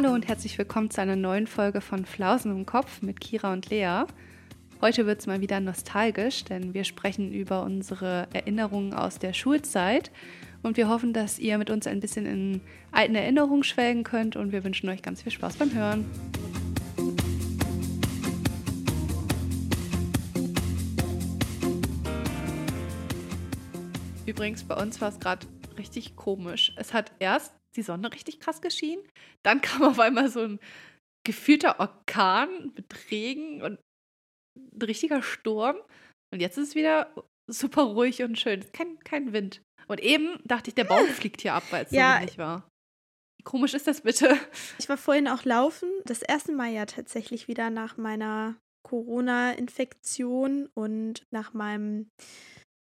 Hallo und herzlich willkommen zu einer neuen Folge von Flausen im Kopf mit Kira und Lea. Heute wird es mal wieder nostalgisch, denn wir sprechen über unsere Erinnerungen aus der Schulzeit und wir hoffen, dass ihr mit uns ein bisschen in alten Erinnerungen schwelgen könnt und wir wünschen euch ganz viel Spaß beim Hören. Übrigens, bei uns war es gerade richtig komisch. Es hat erst die Sonne richtig krass geschienen, dann kam auf einmal so ein gefühlter Orkan mit Regen und ein richtiger Sturm. Und jetzt ist es wieder super ruhig und schön. Kein, kein Wind. Und eben dachte ich, der Baum fliegt hier ab, weil es Ja. so nicht war. Wie komisch ist das bitte? Ich war vorhin auch laufen. Das erste Mal ja tatsächlich wieder nach meiner Corona-Infektion und nach meinem,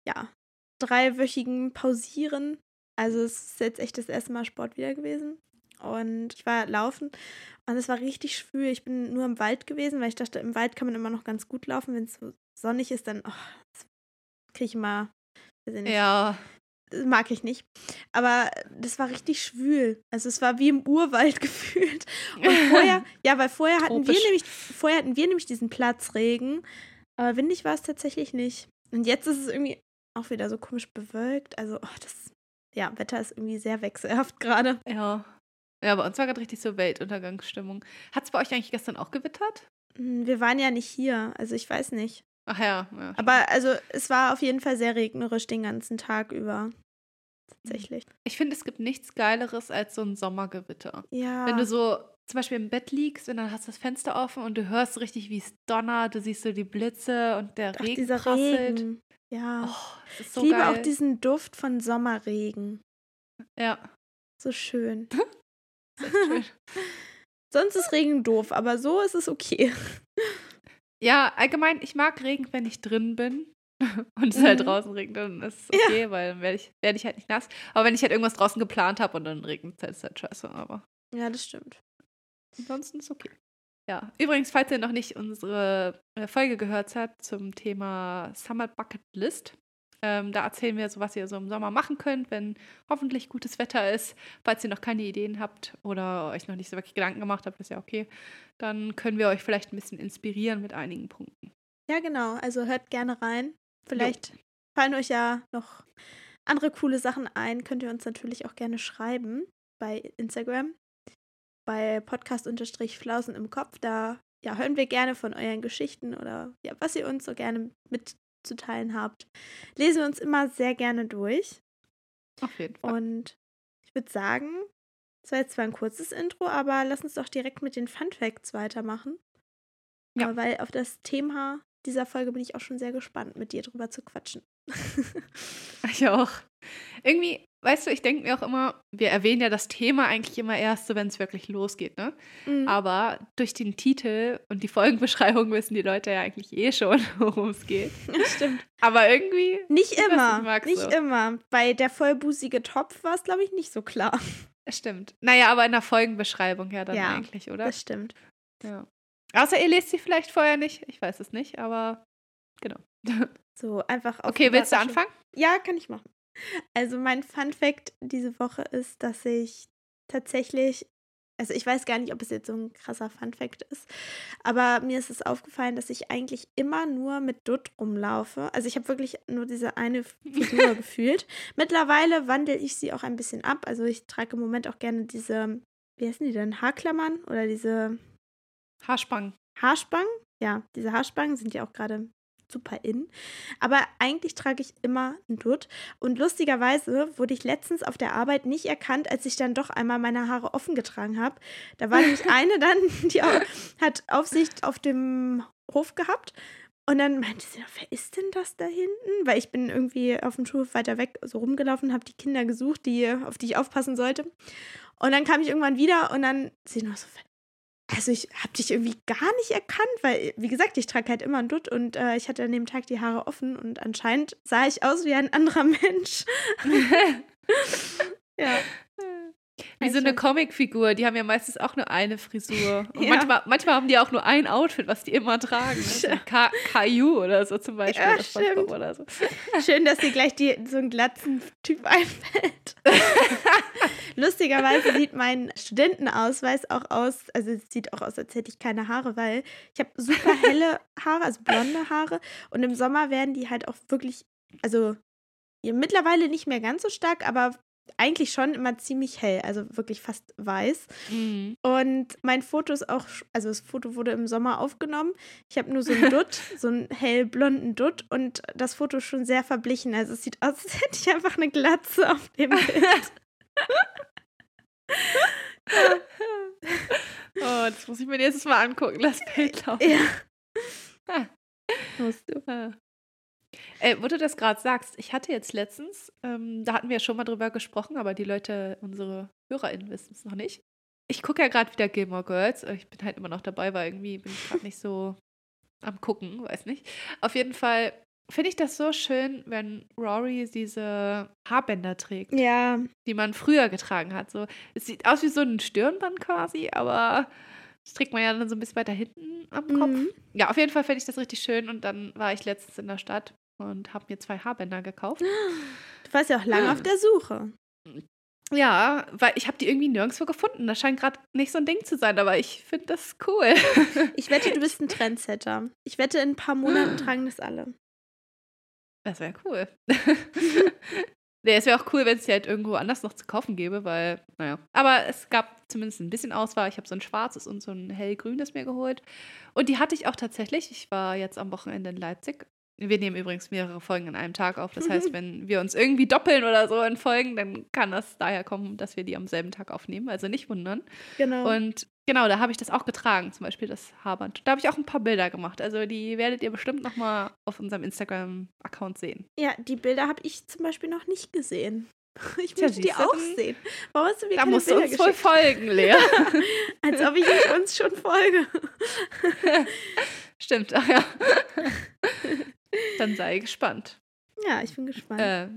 ja, dreiwöchigen Pausieren. Also es ist jetzt echt das erste Mal Sport wieder gewesen. Und ich war laufen und es war richtig schwül. Ich bin nur im Wald gewesen, weil ich dachte, im Wald kann man immer noch ganz gut laufen. Wenn es so sonnig ist, dann oh, kriege ich immer, Ja, das mag ich nicht. Aber das war richtig schwül. Also es war wie im Urwald gefühlt. Und vorher, ja, weil vorher hatten wir Tropisch. nämlich, vorher hatten wir nämlich diesen Platzregen. Aber windig war es tatsächlich nicht. Und jetzt ist es irgendwie auch wieder so komisch bewölkt. Also, oh, das, ja, Wetter ist irgendwie sehr wechselhaft gerade. ja. Ja, bei uns war gerade richtig so Weltuntergangsstimmung. Hat es bei euch eigentlich gestern auch gewittert? Hm, Wir waren ja nicht hier, also ich weiß nicht. Ach ja, ja. Aber also es war auf jeden Fall sehr regnerisch den ganzen Tag über. Tatsächlich. Ich finde, es gibt nichts Geileres als so ein Sommergewitter. Ja. Wenn du so zum Beispiel im Bett liegst und dann hast du das Fenster offen und du hörst richtig, wie es donnert, du siehst so die Blitze und der Ach, Regen prasselt. Regen. Ja. Oh, so ich liebe geil. auch diesen Duft von Sommerregen. ja, So schön. ist schön. Sonst ist Regen doof, aber so ist es okay. ja, allgemein, ich mag Regen, wenn ich drin bin. Und es halt Mhm. draußen regnet, dann ist es okay, weil dann werde ich, werd ich halt nicht nass. Aber wenn ich halt irgendwas draußen geplant habe und dann regnet es halt, ist halt scheiße. Aber Ja, das stimmt. ansonsten ist okay. Ja, übrigens, falls ihr noch nicht unsere äh, Folge gehört habt zum Thema Summer Bucket List, ähm, da erzählen wir so, was ihr so im Sommer machen könnt, wenn hoffentlich gutes Wetter ist. Falls ihr noch keine Ideen habt oder euch noch nicht so wirklich Gedanken gemacht habt, ist ja okay. Dann können wir euch vielleicht ein bisschen inspirieren mit einigen Punkten. Ja, genau. Also hört gerne rein. Vielleicht fallen euch ja noch andere coole Sachen ein. Könnt ihr uns natürlich auch gerne schreiben bei Instagram. Bei Podcast-Flausen im Kopf. Da ja, hören wir gerne von euren Geschichten oder ja, was ihr uns so gerne mitzuteilen habt. Lesen wir uns immer sehr gerne durch. Auf jeden Fall. Und ich würde sagen, es war jetzt zwar ein kurzes Intro, aber lass uns doch direkt mit den Fun Facts weitermachen. Ja. Äh, Weil auf das Thema dieser Folge bin ich auch schon sehr gespannt, mit dir drüber zu quatschen. Ich auch. Irgendwie, weißt du, ich denke mir auch immer, wir erwähnen ja das Thema eigentlich immer erst so, wenn es wirklich losgeht, ne? Mhm. Aber durch den Titel und die Folgenbeschreibung wissen die Leute ja eigentlich eh schon, worum es geht. Stimmt. Aber irgendwie, Nicht Ich weiß, immer. mag's nicht so. immer. Bei der vollbusige Topf war es, glaube ich, nicht so klar. stimmt. Naja, aber in der Folgenbeschreibung ja dann Ja, eigentlich, oder? Das stimmt. Ja. Außer ihr lest sie vielleicht vorher nicht. Ich weiß es nicht, aber genau. So, einfach auf Okay, willst du anfangen? Ja, kann ich machen. Also mein Fun Fact diese Woche ist, dass ich tatsächlich, also ich weiß gar nicht, ob es jetzt so ein krasser Fun Fact ist, aber mir ist es aufgefallen, dass ich eigentlich immer nur mit Dutt rumlaufe. Also ich habe wirklich nur diese eine Figur gefühlt. Mittlerweile wandle ich sie auch ein bisschen ab. Also ich trage im Moment auch gerne diese, wie heißen die denn, Haarklammern oder diese Haarspangen. Haarspangen. Ja, diese Haarspangen sind ja auch gerade super in. Aber eigentlich trage ich immer ein Dutt. Und lustigerweise wurde ich letztens auf der Arbeit nicht erkannt, als ich dann doch einmal meine Haare offen getragen habe. Da war nämlich eine dann, die au- hat Aufsicht auf dem Hof gehabt. Und dann meinte sie, wer ist denn das da hinten? Weil ich bin irgendwie auf dem Schulhof weiter weg so rumgelaufen, habe die Kinder gesucht, die, auf die ich aufpassen sollte. Und dann kam ich irgendwann wieder und dann sie noch so, also ich habe dich irgendwie gar nicht erkannt, weil, wie gesagt, ich trage halt immer ein Dutt und äh, ich hatte an dem Tag die Haare offen und anscheinend sah ich aus wie ein anderer Mensch. ja. Wie so eine. Comicfigur, die haben ja meistens auch nur eine Frisur. Und Ja. manchmal, manchmal haben die auch nur ein Outfit, was die immer tragen. Also Ka Caillou oder so zum Beispiel. Ja, stimmt. Oder so. Schön, dass dir gleich die, so ein glatzen Typ einfällt. Lustigerweise sieht mein Studentenausweis auch aus, also es sieht auch aus, als hätte ich keine Haare, weil ich habe super helle Haare, also blonde Haare. Und im Sommer werden die halt auch wirklich, also ja, mittlerweile nicht mehr ganz so stark, aber eigentlich schon immer ziemlich hell, also wirklich fast weiß. Mhm. Und mein Foto ist auch, also das Foto wurde im Sommer aufgenommen. Ich habe nur so einen Dutt, so einen hellblonden Dutt und das Foto ist schon sehr verblichen. Also es sieht aus, als hätte ich einfach eine Glatze auf dem Bild. Oh, das muss ich mir nächstes Mal angucken. Lass Bild laufen. ja. Ah. Musst du. Ah. Äh, wo du das gerade sagst, ich hatte jetzt letztens, ähm, da hatten wir ja schon mal drüber gesprochen, aber die Leute, unsere HörerInnen wissen es noch nicht. Ich gucke ja gerade wieder Gilmore Girls. Ich bin halt immer noch dabei, weil irgendwie bin ich gerade nicht so am Gucken, weiß nicht. Auf jeden Fall finde ich das so schön, wenn Rory diese Haarbänder trägt, Ja, die man früher getragen hat. So, es sieht aus wie so ein Stirnband quasi, aber das trägt man ja dann so ein bisschen weiter hinten am Kopf. Mhm. Ja, auf jeden Fall finde ich das richtig schön. Und dann war ich letztens in der Stadt und habe mir zwei Haarbänder gekauft. du warst ja auch lange auf der Suche. Ja, weil ich habe die irgendwie nirgendwo gefunden. Das scheint gerade nicht so ein Ding zu sein, aber ich finde das cool. Ich wette, du bist ein Trendsetter. Ich wette, in ein paar Monaten tragen das alle. Das wäre cool. nee, es wäre auch cool, wenn es die halt irgendwo anders noch zu kaufen gäbe, weil, naja. Aber es gab zumindest ein bisschen Auswahl. Ich habe so ein schwarzes und so ein hellgrünes mir geholt. Und die hatte ich auch tatsächlich. Ich war jetzt am Wochenende in Leipzig. Wir nehmen übrigens mehrere Folgen an einem Tag auf. Das heißt, wenn wir uns irgendwie doppeln oder so in Folgen, dann kann das daher kommen, dass wir die am selben Tag aufnehmen. Also nicht wundern. Genau. Und genau, da habe ich das auch getragen, zum Beispiel das Haarband. Da habe ich auch ein paar Bilder gemacht. Also die werdet ihr bestimmt noch mal auf unserem Instagram-Account sehen. ja, die Bilder habe ich zum Beispiel noch nicht gesehen. Ich Tja, möchte die du, auch sehen. Warum hast du mir Da keine musst du Bilder uns wohl geschickt? folgen, Lea. Als ob ich uns schon folge. Stimmt, ach ja. Dann sei gespannt. Ja, ich bin gespannt. Äh,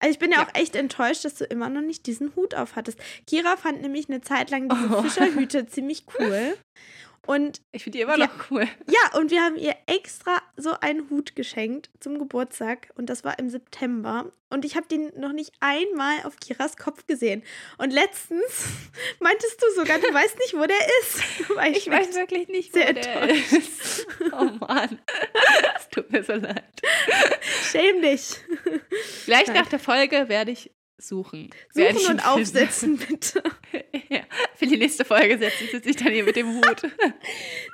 Also ich bin ja, ja. auch echt enttäuscht, dass du immer noch nicht diesen Hut auf hattest. Kira fand nämlich eine Zeit lang diese Oh. Fischerhüte ziemlich cool. Und ich finde die immer Ja. noch cool. ja, und wir haben ihr extra so einen Hut geschenkt zum Geburtstag. Und das war im September. Und ich habe den noch nicht einmal auf Kiras Kopf gesehen. Und letztens meintest du sogar, du weißt nicht, wo der ist. Weil Ich weiß wirklich nicht, wo sehr der ist. Oh Mann. Es tut mir so leid. Schäm dich. Gleich Nein. nach der Folge werde ich suchen. Suchen und finden. aufsetzen, bitte. ja, für die nächste Folge setze ich, sitze ich dann hier mit dem Hut.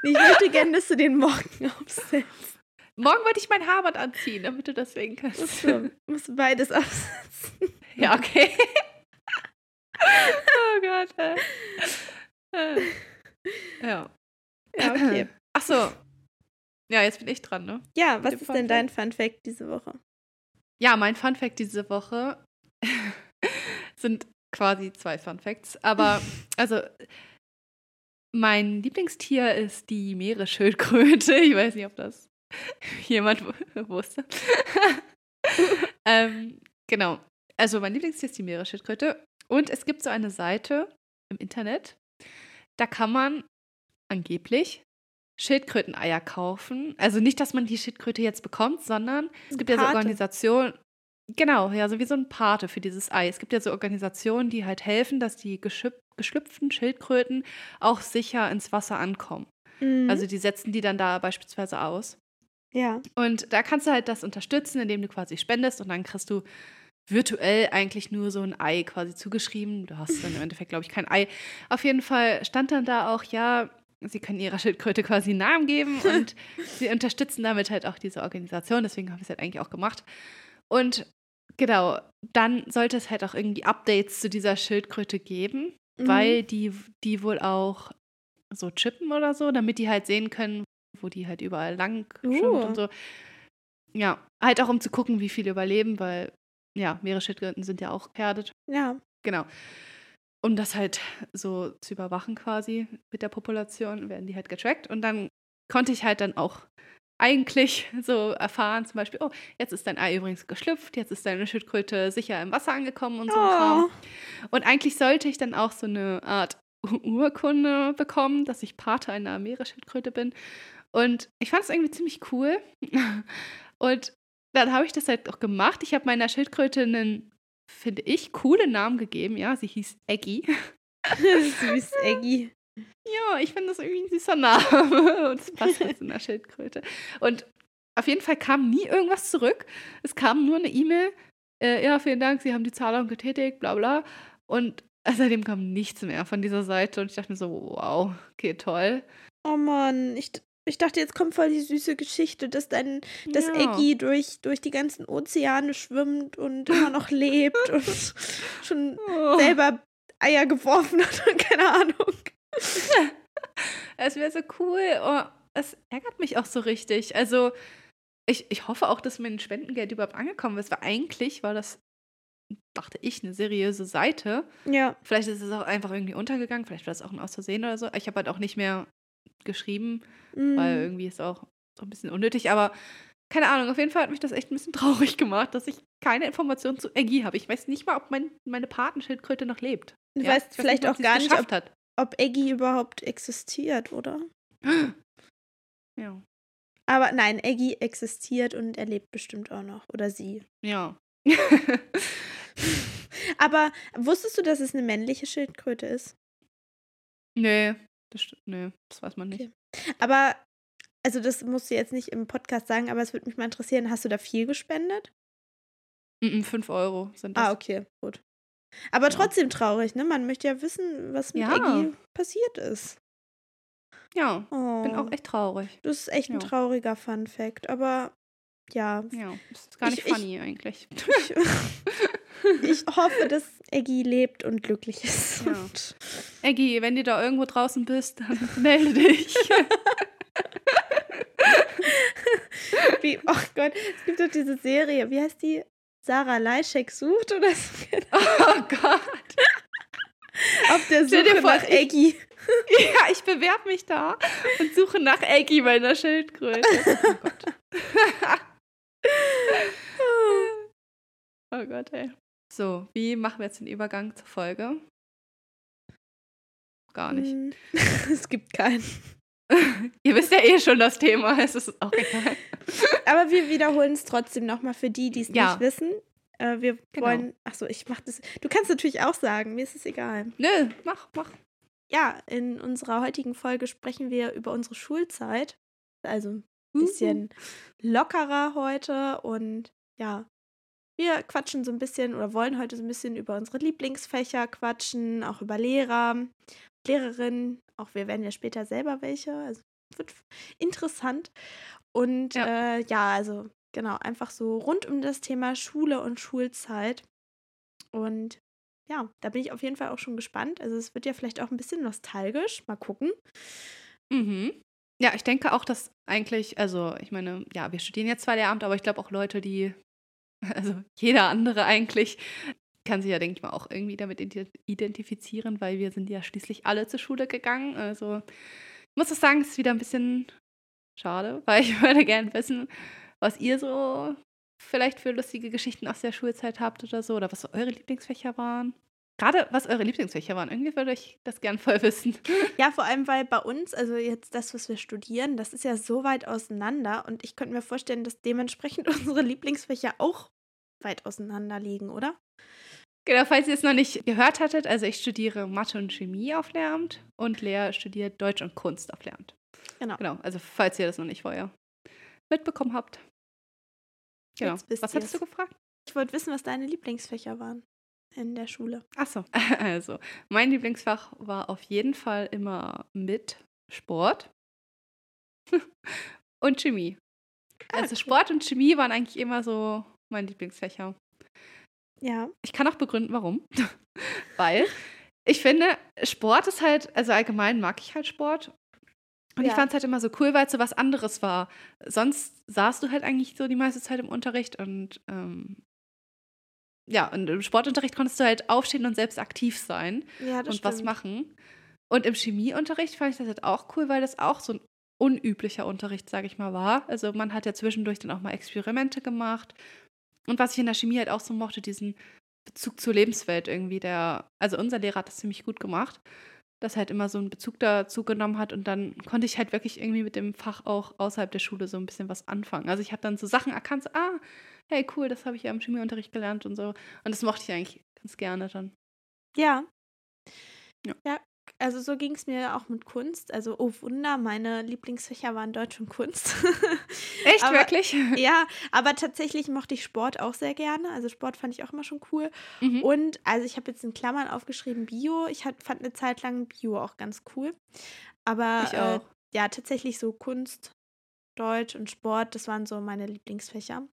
Ich möchte gerne, dass du den morgen aufsetzt. Morgen wollte ich mein Haarband anziehen, damit du das sehen kannst. Musst du, musst du beides aufsetzen. Ja, okay. oh Gott. Äh. Äh. Ja. Ja, okay. Ach so. Ja, jetzt bin ich dran, ne? Ja, was ist Fun denn dein Fun Fact diese Woche? Ja, mein Fun Fact diese Woche sind quasi zwei Fun Facts. Aber, also, mein Lieblingstier ist die Meeresschildkröte. Ich weiß nicht, ob das jemand wusste. ähm, genau. Also, mein Lieblingstier ist die Meeresschildkröte. Und es gibt so eine Seite im Internet, da kann man angeblich Schildkröteneier kaufen. Also nicht, dass man die Schildkröte jetzt bekommt, sondern es gibt ja so. Organisationen, genau, ja, so wie so ein Pate für dieses Ei. Es gibt ja so Organisationen, die halt helfen, dass die geschlüpften Schildkröten auch sicher ins Wasser ankommen. Mhm. Also die setzen die dann da beispielsweise aus. ja. Und da kannst du halt das unterstützen, indem du quasi spendest und dann kriegst du virtuell eigentlich nur so ein Ei quasi zugeschrieben. Du hast dann im Endeffekt, glaube ich, kein Ei. Auf jeden Fall stand dann da auch, ja, sie können ihrer Schildkröte quasi einen Namen geben und sie unterstützen damit halt auch diese Organisation. Deswegen habe ich es halt eigentlich auch gemacht. Und genau, dann sollte es halt auch irgendwie Updates zu dieser Schildkröte geben, Mhm. weil die, die wohl auch so chippen oder so, damit die halt sehen können, wo die halt überall lang schwimmt Uh. und so. Ja, halt auch um zu gucken, wie viele überleben, weil ja, Meeresschildkröten sind ja auch gefährdet. Ja. Genau. Um das halt so zu überwachen quasi mit der Population, werden die halt getrackt. Und dann konnte ich halt dann auch eigentlich so erfahren, zum Beispiel, oh, jetzt ist dein Ei übrigens geschlüpft, jetzt ist deine Schildkröte sicher im Wasser angekommen und so Kram. Und eigentlich sollte ich dann auch so eine Art Urkunde bekommen, dass ich Pate einer Meeresschildkröte bin. Und ich fand es irgendwie ziemlich cool. Und dann habe ich das halt auch gemacht. Ich habe meiner Schildkröte einen, finde ich, coolen Namen gegeben. Ja, sie hieß Eggy. Süß, Eggy. Ja, ich finde das irgendwie ein süßer Name. Und es passt halt zu einer Schildkröte. Und auf jeden Fall kam nie irgendwas zurück. Es kam nur eine E-Mail. Äh, ja, vielen Dank, Sie haben die Zahlung getätigt, bla bla. Und seitdem kam nichts mehr von dieser Seite. Und ich dachte mir so, wow, okay, toll. Oh Mann, ich, ich dachte, jetzt kommt voll die süße Geschichte, dass dein, dass Ja. Eggy durch, durch die ganzen Ozeane schwimmt und immer noch lebt und schon Oh. selber Eier geworfen hat und keine Ahnung. Es wäre so cool. Oh, es ärgert mich auch so richtig. Also, ich, ich hoffe auch, dass mein Spendengeld überhaupt angekommen ist, weil eigentlich war das, dachte ich, eine seriöse Seite. Ja. Vielleicht ist es auch einfach irgendwie untergegangen, vielleicht war es auch ein Außersehen oder so. Ich habe halt auch nicht mehr geschrieben, Mm. weil irgendwie ist auch so ein bisschen unnötig, aber keine Ahnung, auf jeden Fall hat mich das echt ein bisschen traurig gemacht, dass ich keine Informationen zu Eggy habe. Ich weiß nicht mal, ob mein, meine Patenschildkröte noch lebt. Du Ja, weißt ich weiß vielleicht mal, ob auch gar nicht, geschafft ob, hat. Ob Eggy überhaupt existiert, oder? Ja. Aber nein, Eggy existiert und er lebt bestimmt auch noch. Oder sie. Ja. Aber wusstest du, dass es eine männliche Schildkröte ist? nee, das, nee, das weiß man nicht. Okay. Aber, also das musst du jetzt nicht im Podcast sagen, aber es würde mich mal interessieren, hast du da viel gespendet? Mm, mm, Fünf Euro sind das. Ah, okay, gut. Aber trotzdem traurig, ne? Man möchte ja wissen, was mit Ja. Eggy passiert ist. Ja, Oh, bin auch echt traurig. das ist echt ein Ja. trauriger Fun Fact, aber ja, Ja, das ist gar Ich- nicht ich- funny eigentlich. ich, ich hoffe, dass Eggy lebt und glücklich ist. Ja. Eggy, wenn du da irgendwo draußen bist, dann melde dich. wie, oh Gott, es gibt doch diese Serie, wie heißt die? Sarah Leischek sucht oder so? oh Gott. Auf der Suche vor, nach Eggy. Ja, ich bewerbe mich da und suche nach Eggy meiner Schildkröte. Oh Gott. oh Gott, ey. So, wie machen wir jetzt den Übergang zur Folge? Gar nicht. Hm, es gibt keinen. Ihr wisst ja eh schon das Thema, es ist auch egal. Aber wir wiederholen es trotzdem nochmal für die, die es Ja. nicht wissen. Äh, wir Genau. wollen, ach so, ich mach das. Du kannst natürlich auch sagen, mir ist es egal. Nö, mach, mach. Ja, in unserer heutigen Folge sprechen wir über unsere Schulzeit. Also ein Mhm. bisschen lockerer heute und ja, wir quatschen so ein bisschen oder wollen heute so ein bisschen über unsere Lieblingsfächer quatschen, auch über Lehrer, Lehrerinnen. Auch wir werden ja später selber welche. Also wird interessant. Und Ja. äh, ja, also genau, einfach so rund um das Thema Schule und Schulzeit. Und ja, da bin ich auf jeden Fall auch schon gespannt. Also es wird ja vielleicht auch ein bisschen nostalgisch. Mal gucken. Mhm. Ja, ich denke auch, dass eigentlich, also ich meine, ja, wir studieren jetzt zwar Lehramt, aber ich glaube auch Leute, die, also jeder andere eigentlich, kann sich ja, denke ich mal, auch irgendwie damit ident- identifizieren, weil wir sind ja schließlich alle zur Schule gegangen. Also ich muss auch sagen, es ist wieder ein bisschen schade, weil ich würde gerne wissen, was ihr so vielleicht für lustige Geschichten aus der Schulzeit habt oder so, oder was so eure Lieblingsfächer waren. Gerade was eure Lieblingsfächer waren. Irgendwie würde ich das gern voll wissen. Ja, vor allem, weil bei uns, also jetzt das, was wir studieren, das ist ja so weit auseinander und ich könnte mir vorstellen, dass dementsprechend unsere Lieblingsfächer auch weit auseinander liegen, oder? Genau, falls ihr es noch nicht gehört hattet, also ich studiere Mathe und Chemie auf Lehramt und Lea studiert Deutsch und Kunst auf Lehramt. Genau. Genau, also falls ihr das noch nicht vorher mitbekommen habt. Genau. Was hattest du gefragt? Ich wollte wissen, was deine Lieblingsfächer waren in der Schule. Achso, also mein Lieblingsfach war auf jeden Fall immer mit Sport und Chemie. Ah, Also. Sport und Chemie waren eigentlich immer so mein Lieblingsfächer. Ja. Ich kann auch begründen, warum. Weil ich finde, Sport ist halt, also allgemein mag ich halt Sport. Und ich Ja. fand es halt immer so cool, weil es so was anderes war. Sonst saßt du halt eigentlich so die meiste Zeit im Unterricht und ähm, ja, und im Sportunterricht konntest du halt aufstehen und selbst aktiv sein Ja, und was stimmt. machen. Und im Chemieunterricht fand ich das halt auch cool, weil das auch so ein unüblicher Unterricht, sage ich mal, war. Also man hat ja zwischendurch dann auch mal Experimente gemacht. Und was ich in der Chemie halt auch so mochte, diesen Bezug zur Lebenswelt irgendwie. Der, also unser Lehrer hat das ziemlich gut gemacht, dass er halt immer so einen Bezug dazu genommen hat und dann konnte ich halt wirklich irgendwie mit dem Fach auch außerhalb der Schule so ein bisschen was anfangen. Also ich habe dann so Sachen erkannt, so, ah, hey cool, das habe ich ja im Chemieunterricht gelernt und so. Und das mochte ich eigentlich ganz gerne dann. Ja. Ja. Ja, also so ging es mir auch mit Kunst. Also, oh Wunder, meine Lieblingsfächer waren Deutsch und Kunst. Echt, Aber- wirklich? ja, aber tatsächlich mochte ich Sport auch sehr gerne. Also Sport fand ich auch immer schon cool. Mhm. Und also ich habe jetzt in Klammern aufgeschrieben Bio. Ich hat, fand eine Zeit lang Bio auch ganz cool. Aber Ich äh, auch. ja, tatsächlich so Kunst, Deutsch und Sport, das waren so meine Lieblingsfächer.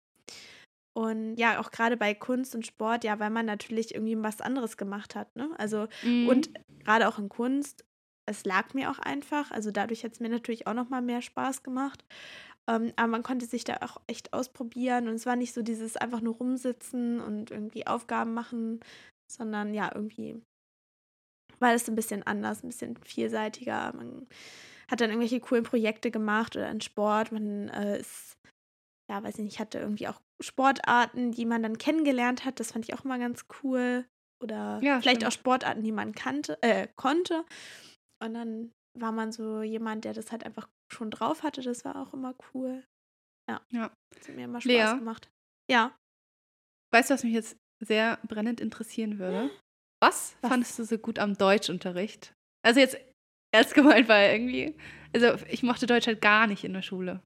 Und ja, auch gerade bei Kunst und Sport, ja, weil man natürlich irgendwie was anderes gemacht hat, ne? Also, Mhm. und gerade auch in Kunst, es lag mir auch einfach. Also dadurch hat es mir natürlich auch noch mal mehr Spaß gemacht. Ähm, aber man konnte sich da auch echt ausprobieren und es war nicht so dieses einfach nur rumsitzen und irgendwie Aufgaben machen, sondern ja, irgendwie war das ein bisschen anders, ein bisschen vielseitiger. Man hat dann irgendwelche coolen Projekte gemacht oder in Sport. Man äh, ist, ja, weiß ich nicht, hatte irgendwie auch Sportarten, die man dann kennengelernt hat. Das fand ich auch immer ganz cool. Oder Ja, vielleicht stimmt. auch Sportarten, die man kannte, äh, konnte. Und dann war man so jemand, der das halt einfach schon drauf hatte. Das war auch immer cool. Ja. Ja. Das hat mir immer Spaß Lea? gemacht. Ja. Weißt du, was mich jetzt sehr brennend interessieren würde? Was, Was? fandest du so gut am Deutschunterricht? Also jetzt ernst gemeint, weil irgendwie, also ich mochte Deutsch halt gar nicht in der Schule.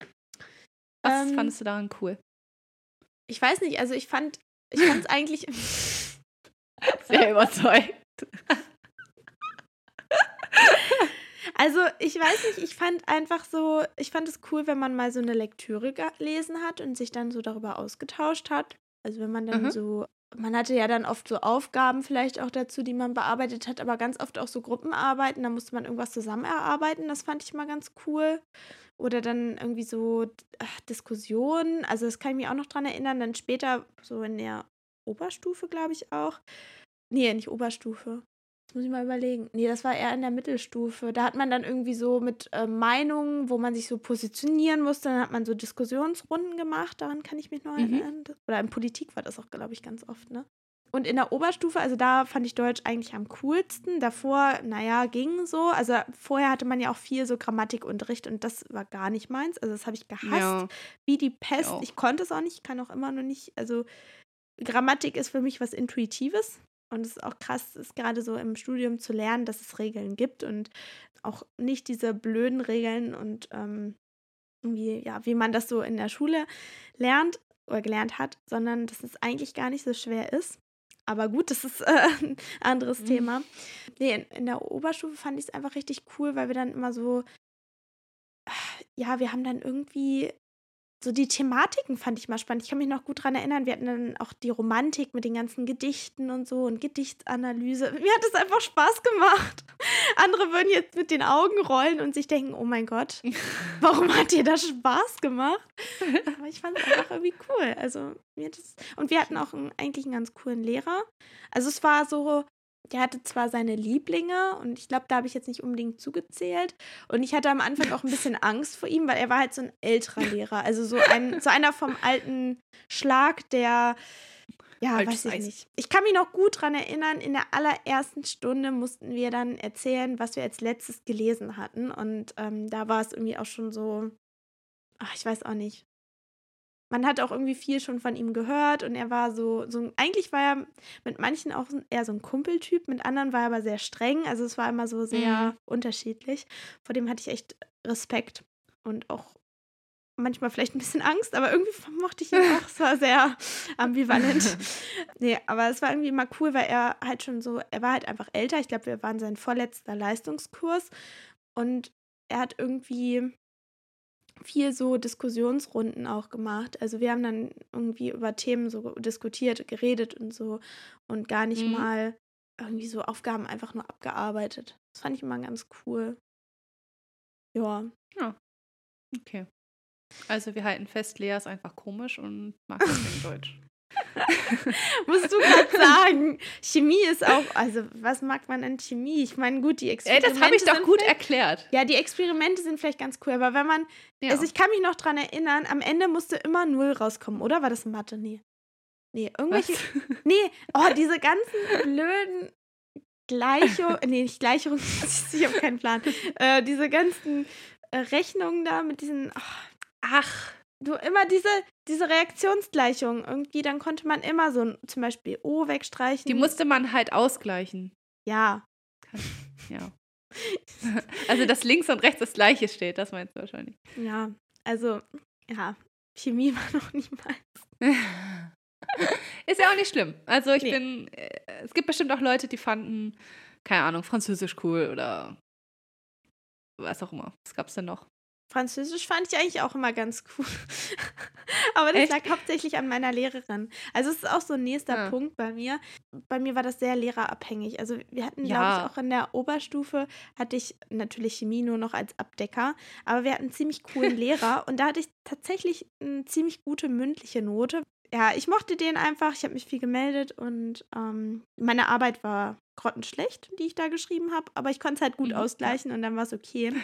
Was Ähm, fandest du daran cool? Ich weiß nicht, also ich fand, ich fand es eigentlich. Sehr überzeugt. Also, ich weiß nicht, ich fand einfach so, ich fand es cool, wenn man mal so eine Lektüre gelesen hat und sich dann so darüber ausgetauscht hat. Also, wenn man dann Mhm. so, man hatte ja dann oft so Aufgaben vielleicht auch dazu, die man bearbeitet hat, aber ganz oft auch so Gruppenarbeiten, da musste man irgendwas zusammen erarbeiten, das fand ich immer ganz cool. Oder dann irgendwie so ach, Diskussionen, also das kann ich mich auch noch dran erinnern, dann später so in der Oberstufe, glaube ich auch. Nee, nicht Oberstufe. Das muss ich mal überlegen. Nee, das war eher in der Mittelstufe. Da hat man dann irgendwie so mit äh, Meinungen, wo man sich so positionieren musste, dann hat man so Diskussionsrunden gemacht, daran kann ich mich noch Mhm. erinnern. Oder in Politik war das auch, glaube ich, ganz oft, ne? Und in der Oberstufe, also da fand ich Deutsch eigentlich am coolsten. Davor, naja, ging so. Also vorher hatte man ja auch viel so Grammatikunterricht und das war gar nicht meins. Also das habe ich gehasst Ja. wie die Pest. auch. Ich konnte es auch nicht, ich kann auch immer noch nicht. Also Grammatik ist für mich was Intuitives. Und es ist auch krass, ist gerade so im Studium zu lernen, dass es Regeln gibt und auch nicht diese blöden Regeln und ähm, wie, ja, wie man das so in der Schule lernt oder gelernt hat, sondern dass es eigentlich gar nicht so schwer ist. Aber gut, das ist äh, ein anderes Mhm. Thema. Nee, in, in der Oberstufe fand ich es einfach richtig cool, weil wir dann immer so, ja, wir haben dann irgendwie so die Thematiken fand ich mal spannend. Ich kann mich noch gut dran erinnern, wir hatten dann auch die Romantik mit den ganzen Gedichten und so und Gedichtanalyse. Mir hat es einfach Spaß gemacht. Andere würden jetzt mit den Augen rollen und sich denken, oh mein Gott, warum hat dir das Spaß gemacht? Aber ich fand es einfach irgendwie cool. Also mir das und wir hatten auch einen, eigentlich einen ganz coolen Lehrer. Also es war so, der hatte zwar seine Lieblinge und ich glaube, da habe ich jetzt nicht unbedingt zugezählt. Und ich hatte am Anfang auch ein bisschen Angst vor ihm, weil er war halt so ein älterer Lehrer. Also so, ein, so einer vom alten Schlag, der, ja, Altes weiß ich Eis. nicht. Ich kann mich noch gut dran erinnern, in der allerersten Stunde mussten wir dann erzählen, was wir als letztes gelesen hatten. Und ähm, da war es irgendwie auch schon so, ach, ich weiß auch nicht. Man hat auch irgendwie viel schon von ihm gehört und er war so, so eigentlich war er mit manchen auch eher so ein Kumpeltyp, mit anderen war er aber sehr streng. Also es war immer so sehr Mhm. unterschiedlich. Vor dem hatte ich echt Respekt und auch manchmal vielleicht ein bisschen Angst, aber irgendwie mochte ich ihn auch. Es war sehr ambivalent. Nee, aber es war irgendwie immer cool, weil er halt schon so, er war halt einfach älter. Ich glaube, wir waren sein vorletzter Leistungskurs und er hat irgendwie viel so Diskussionsrunden auch gemacht. Also wir haben dann irgendwie über Themen so diskutiert, geredet und so und gar nicht Mhm. mal irgendwie so Aufgaben einfach nur abgearbeitet. Das fand ich immer ganz cool. Ja. Okay. Also wir halten fest, Lea ist einfach komisch und mag deswegen Deutsch. Musst du gerade sagen. Chemie ist auch, also was mag man an Chemie? Ich meine, gut, die Experimente. Ey, das habe ich doch gut erklärt. Ja, die Experimente sind vielleicht ganz cool, aber wenn man, ja. also ich kann mich noch dran erinnern, am Ende musste immer Null rauskommen, oder? War das Mathe? Nee. Nee, irgendwelche. Was? Nee, oh, diese ganzen blöden Gleichung, nee, nicht Gleichung, ich habe keinen Plan. Äh, diese ganzen äh, Rechnungen da mit diesen, oh, ach, du immer diese, diese Reaktionsgleichung irgendwie, dann konnte man immer so zum Beispiel O wegstreichen. Die musste man halt ausgleichen. Ja. Ja. also, dass links und rechts das gleiche steht, das meinst du wahrscheinlich. Ja, also, ja, Chemie war noch meins. Ist ja auch nicht schlimm. Also ich nee. bin, äh, es gibt bestimmt auch Leute, die fanden, keine Ahnung, Französisch cool oder was auch immer. Was gab es denn noch? Französisch fand ich eigentlich auch immer ganz cool. Aber das Echt? lag hauptsächlich an meiner Lehrerin. Also es ist auch so ein nächster ja. Punkt bei mir. Bei mir war das sehr lehrerabhängig. Also wir hatten, ja. glaube ich, auch in der Oberstufe hatte ich natürlich Chemie nur noch als Abdecker. Aber wir hatten einen ziemlich coolen Lehrer und da hatte ich tatsächlich eine ziemlich gute mündliche Note. Ja, ich mochte den einfach. Ich habe mich viel gemeldet und ähm, meine Arbeit war grottenschlecht, die ich da geschrieben habe. Aber ich konnte es halt gut mhm. ausgleichen und dann war es okay.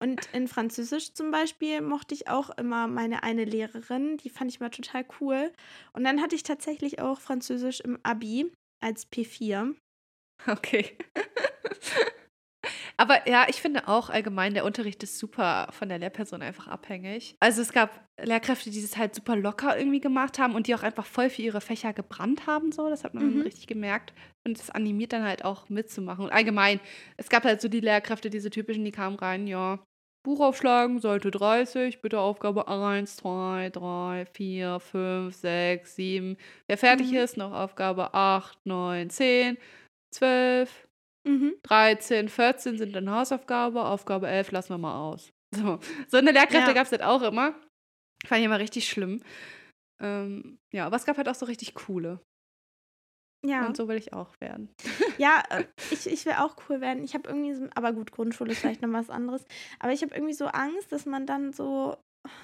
Und in Französisch zum Beispiel mochte ich auch immer meine eine Lehrerin, die fand ich mal total cool. Und dann hatte ich tatsächlich auch Französisch im Abi als P4. Okay. Aber ja, ich finde auch allgemein, der Unterricht ist super von der Lehrperson einfach abhängig. Also es gab Lehrkräfte, die das halt super locker irgendwie gemacht haben und die auch einfach voll für ihre Fächer gebrannt haben. So, das hat man mhm. richtig gemerkt. Und das animiert dann halt auch mitzumachen. Und allgemein, es gab halt so die Lehrkräfte, diese typischen, die kamen rein, ja, Buch aufschlagen, Seite 30, bitte Aufgabe 1, 2, 3, 4, 5, 6, 7. Wer fertig mhm. ist, noch Aufgabe 8, 9, 10, 12, Mhm. 13, 14 sind dann Hausaufgabe, Aufgabe 11 lassen wir mal aus. So, so eine Lehrkräfte ja. gab es halt auch immer. Fand ich immer richtig schlimm. Ähm, ja, aber es gab halt auch so richtig coole. Ja. Und so will ich auch werden. Ja, äh, ich, ich will auch cool werden. Ich habe irgendwie so, aber gut, Grundschule ist vielleicht noch was anderes. Aber ich habe irgendwie so Angst, dass man dann so,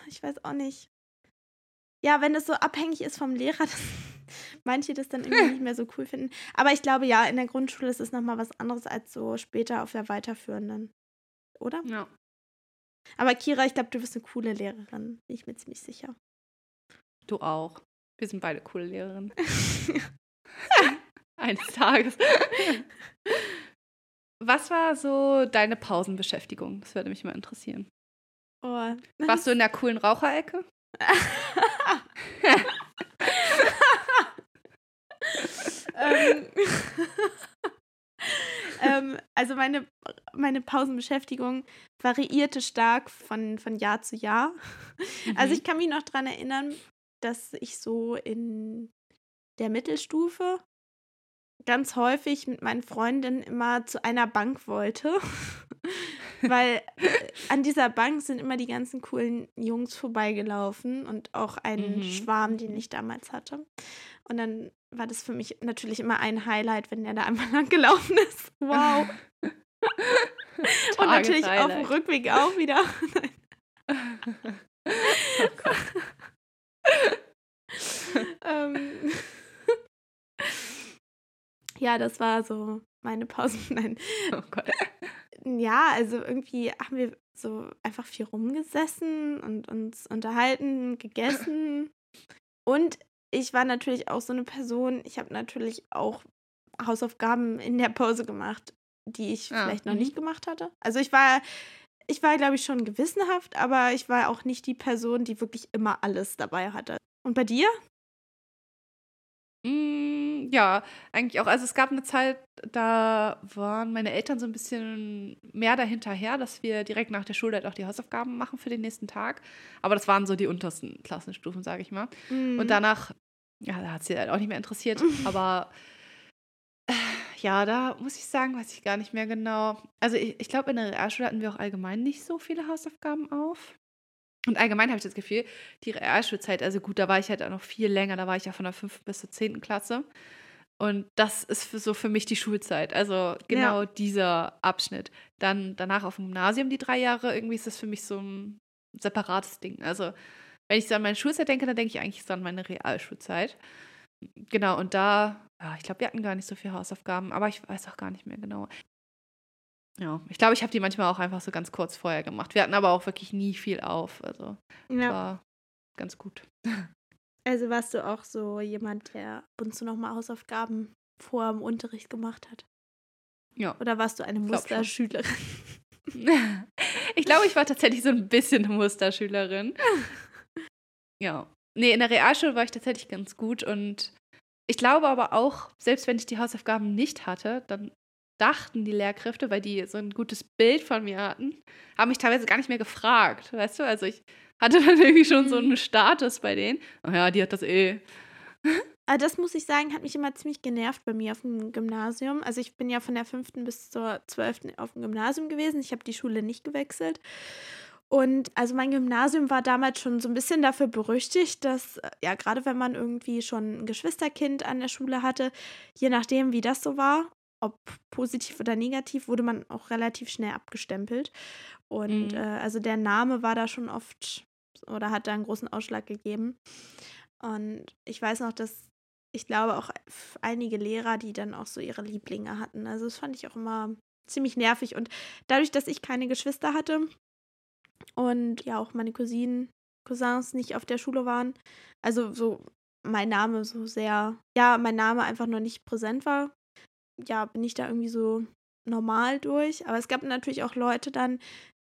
ich weiß auch nicht. Ja, wenn das so abhängig ist vom Lehrer, dass manche das dann irgendwie nicht mehr so cool finden. Aber ich glaube, ja, in der Grundschule ist es nochmal was anderes als so später auf der weiterführenden. Oder? Ja. Aber Kira, ich glaube, du bist eine coole Lehrerin. Bin ich mir ziemlich sicher. Du auch. Wir sind beide coole Lehrerinnen. Eines Tages. Was war so deine Pausenbeschäftigung? Das würde mich mal interessieren. Oh, Warst du in der coolen Raucherecke? ähm, ähm, also meine, meine Pausenbeschäftigung variierte stark von, von Jahr zu Jahr. Mhm. Also ich kann mich noch daran erinnern, dass ich so in der Mittelstufe ganz häufig mit meinen Freundinnen immer zu einer Bank wollte. Weil äh, an dieser Bank sind immer die ganzen coolen Jungs vorbeigelaufen und auch ein mhm. Schwarm, den ich damals hatte. Und dann war das für mich natürlich immer ein Highlight, wenn der da einmal lang gelaufen ist. Wow. und natürlich auf dem Rückweg auch wieder. oh ähm, ja, das war so meine Pause. Nein. Oh Gott. Ja, also irgendwie haben wir so einfach viel rumgesessen und uns unterhalten, gegessen. Und ich war natürlich auch so eine Person, ich habe natürlich auch Hausaufgaben in der Pause gemacht, die ich ah, vielleicht noch mhm. nicht gemacht hatte. Also ich war, ich war, glaube ich, schon gewissenhaft, aber ich war auch nicht die Person, die wirklich immer alles dabei hatte. Und bei dir? Mm, ja, eigentlich auch. Also es gab eine Zeit, da waren meine Eltern so ein bisschen mehr dahinterher, dass wir direkt nach der Schule halt auch die Hausaufgaben machen für den nächsten Tag. Aber das waren so die untersten Klassenstufen, sage ich mal. Mhm. Und danach, ja, da hat sie halt auch nicht mehr interessiert. Aber ja, da muss ich sagen, weiß ich gar nicht mehr genau. Also ich, ich glaube, in der Realschule hatten wir auch allgemein nicht so viele Hausaufgaben auf. Und allgemein habe ich das Gefühl, die Realschulzeit, also gut, da war ich halt auch noch viel länger, da war ich ja von der 5. bis zur 10. Klasse. Und das ist für, so für mich die Schulzeit. Also genau ja. dieser Abschnitt. Dann danach auf dem Gymnasium die drei Jahre, irgendwie ist das für mich so ein separates Ding. Also wenn ich so an meine Schulzeit denke, dann denke ich eigentlich so an meine Realschulzeit. genau, und da, ja, ich glaube, wir hatten gar nicht so viele Hausaufgaben, aber ich weiß auch gar nicht mehr genau. Ja, ich glaube, ich habe die manchmal auch einfach so ganz kurz vorher gemacht. Wir hatten aber auch wirklich nie viel auf. Also Ja. war ganz gut. Also warst du auch so jemand, der ab und zu nochmal Hausaufgaben vor dem Unterricht gemacht hat? Ja. Oder warst du eine. Musterschülerin? Ich glaube, ich war tatsächlich so ein bisschen eine Musterschülerin. Ja. Nee, in der Realschule war ich tatsächlich ganz gut und ich glaube aber auch, selbst wenn ich die Hausaufgaben nicht hatte, dann dachten die Lehrkräfte, weil die so ein gutes Bild von mir hatten, haben mich teilweise gar nicht mehr gefragt, weißt du? Also ich hatte dann irgendwie schon so Mhm. einen Status bei denen. Oh ja, die hat das eh. Aber das muss ich sagen, hat mich immer ziemlich genervt bei mir auf dem Gymnasium. Also ich bin ja von der fünften bis zur zwölften auf dem Gymnasium gewesen. Ich habe die Schule nicht gewechselt. Und also mein Gymnasium war damals schon so ein bisschen dafür berüchtigt, dass, ja, gerade wenn man irgendwie schon ein Geschwisterkind an der Schule hatte, je nachdem, wie das so war, ob positiv oder negativ, wurde man auch relativ schnell abgestempelt. Und Mhm. äh, also der Name war da schon oft oder hat da einen großen Ausschlag gegeben. Und ich weiß noch, dass ich glaube auch einige Lehrer, die dann auch so ihre Lieblinge hatten. Also das fand ich auch immer ziemlich nervig. Und dadurch, dass ich keine Geschwister hatte und ja auch meine Cousinen, Cousins nicht auf der Schule waren, also so mein Name so sehr, ja, mein Name einfach noch nicht präsent war, ja, bin ich da irgendwie so normal durch. Aber es gab natürlich auch Leute dann,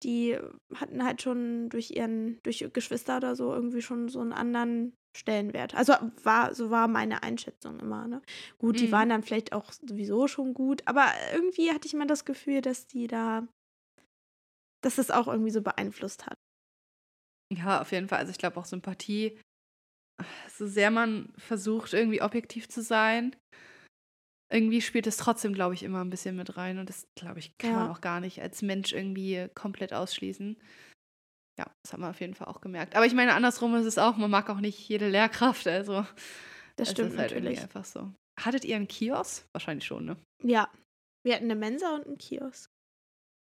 die hatten halt schon durch ihren, durch Geschwister oder so irgendwie schon so einen anderen Stellenwert. Also war, so war meine Einschätzung immer, ne? Gut, die Mhm. waren dann vielleicht auch sowieso schon gut, aber irgendwie hatte ich immer das Gefühl, dass die da, dass das auch irgendwie so beeinflusst hat. Ja, auf jeden Fall. Also ich glaube auch Sympathie, so sehr man versucht, irgendwie objektiv zu sein, irgendwie spielt es trotzdem, glaube ich, immer ein bisschen mit rein. Und das, glaube ich, kann man Ja. auch gar nicht als Mensch irgendwie komplett ausschließen. Ja, das hat man auf jeden Fall auch gemerkt. Aber ich meine, andersrum ist es auch, man mag auch nicht jede Lehrkraft. Also Das stimmt ist halt irgendwie natürlich. einfach so. Hattet ihr einen Kiosk? Wahrscheinlich schon, ne? Ja, wir hatten eine Mensa und einen Kiosk.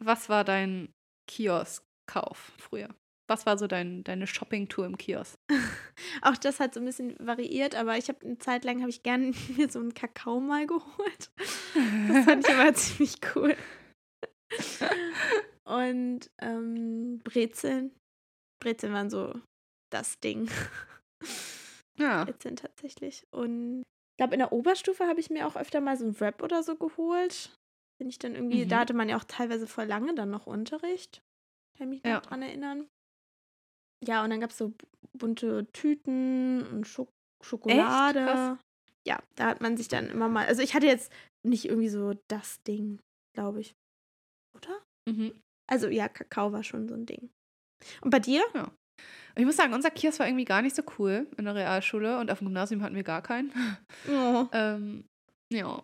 Was war dein Kiosk-Kauf früher? Was war so dein, deine Shopping-Tour im Kiosk? Auch das hat so ein bisschen variiert, aber ich habe eine Zeit lang habe ich gerne mir so einen Kakao mal geholt. Das fand ich immer ziemlich cool. Und ähm, Brezeln. Brezeln waren so das Ding. Ja. Brezeln tatsächlich. Und ich glaube, in der Oberstufe habe ich mir auch öfter mal so ein Wrap oder so geholt. Bin ich dann irgendwie, Mhm. da hatte man ja auch teilweise voll lange dann noch Unterricht. Kann mich noch Ja. dran erinnern. Ja, und dann gab es so bunte Tüten und Schok Schokolade. Ja, da hat man sich dann immer mal. Also ich hatte jetzt nicht irgendwie so das Ding, glaube ich. Oder? Mhm. Also ja, Kakao war schon so ein Ding. Und bei dir? Ich muss sagen, unser Kiosk war irgendwie gar nicht so cool in der Realschule und auf dem Gymnasium hatten wir gar keinen. Oh. ähm, ja.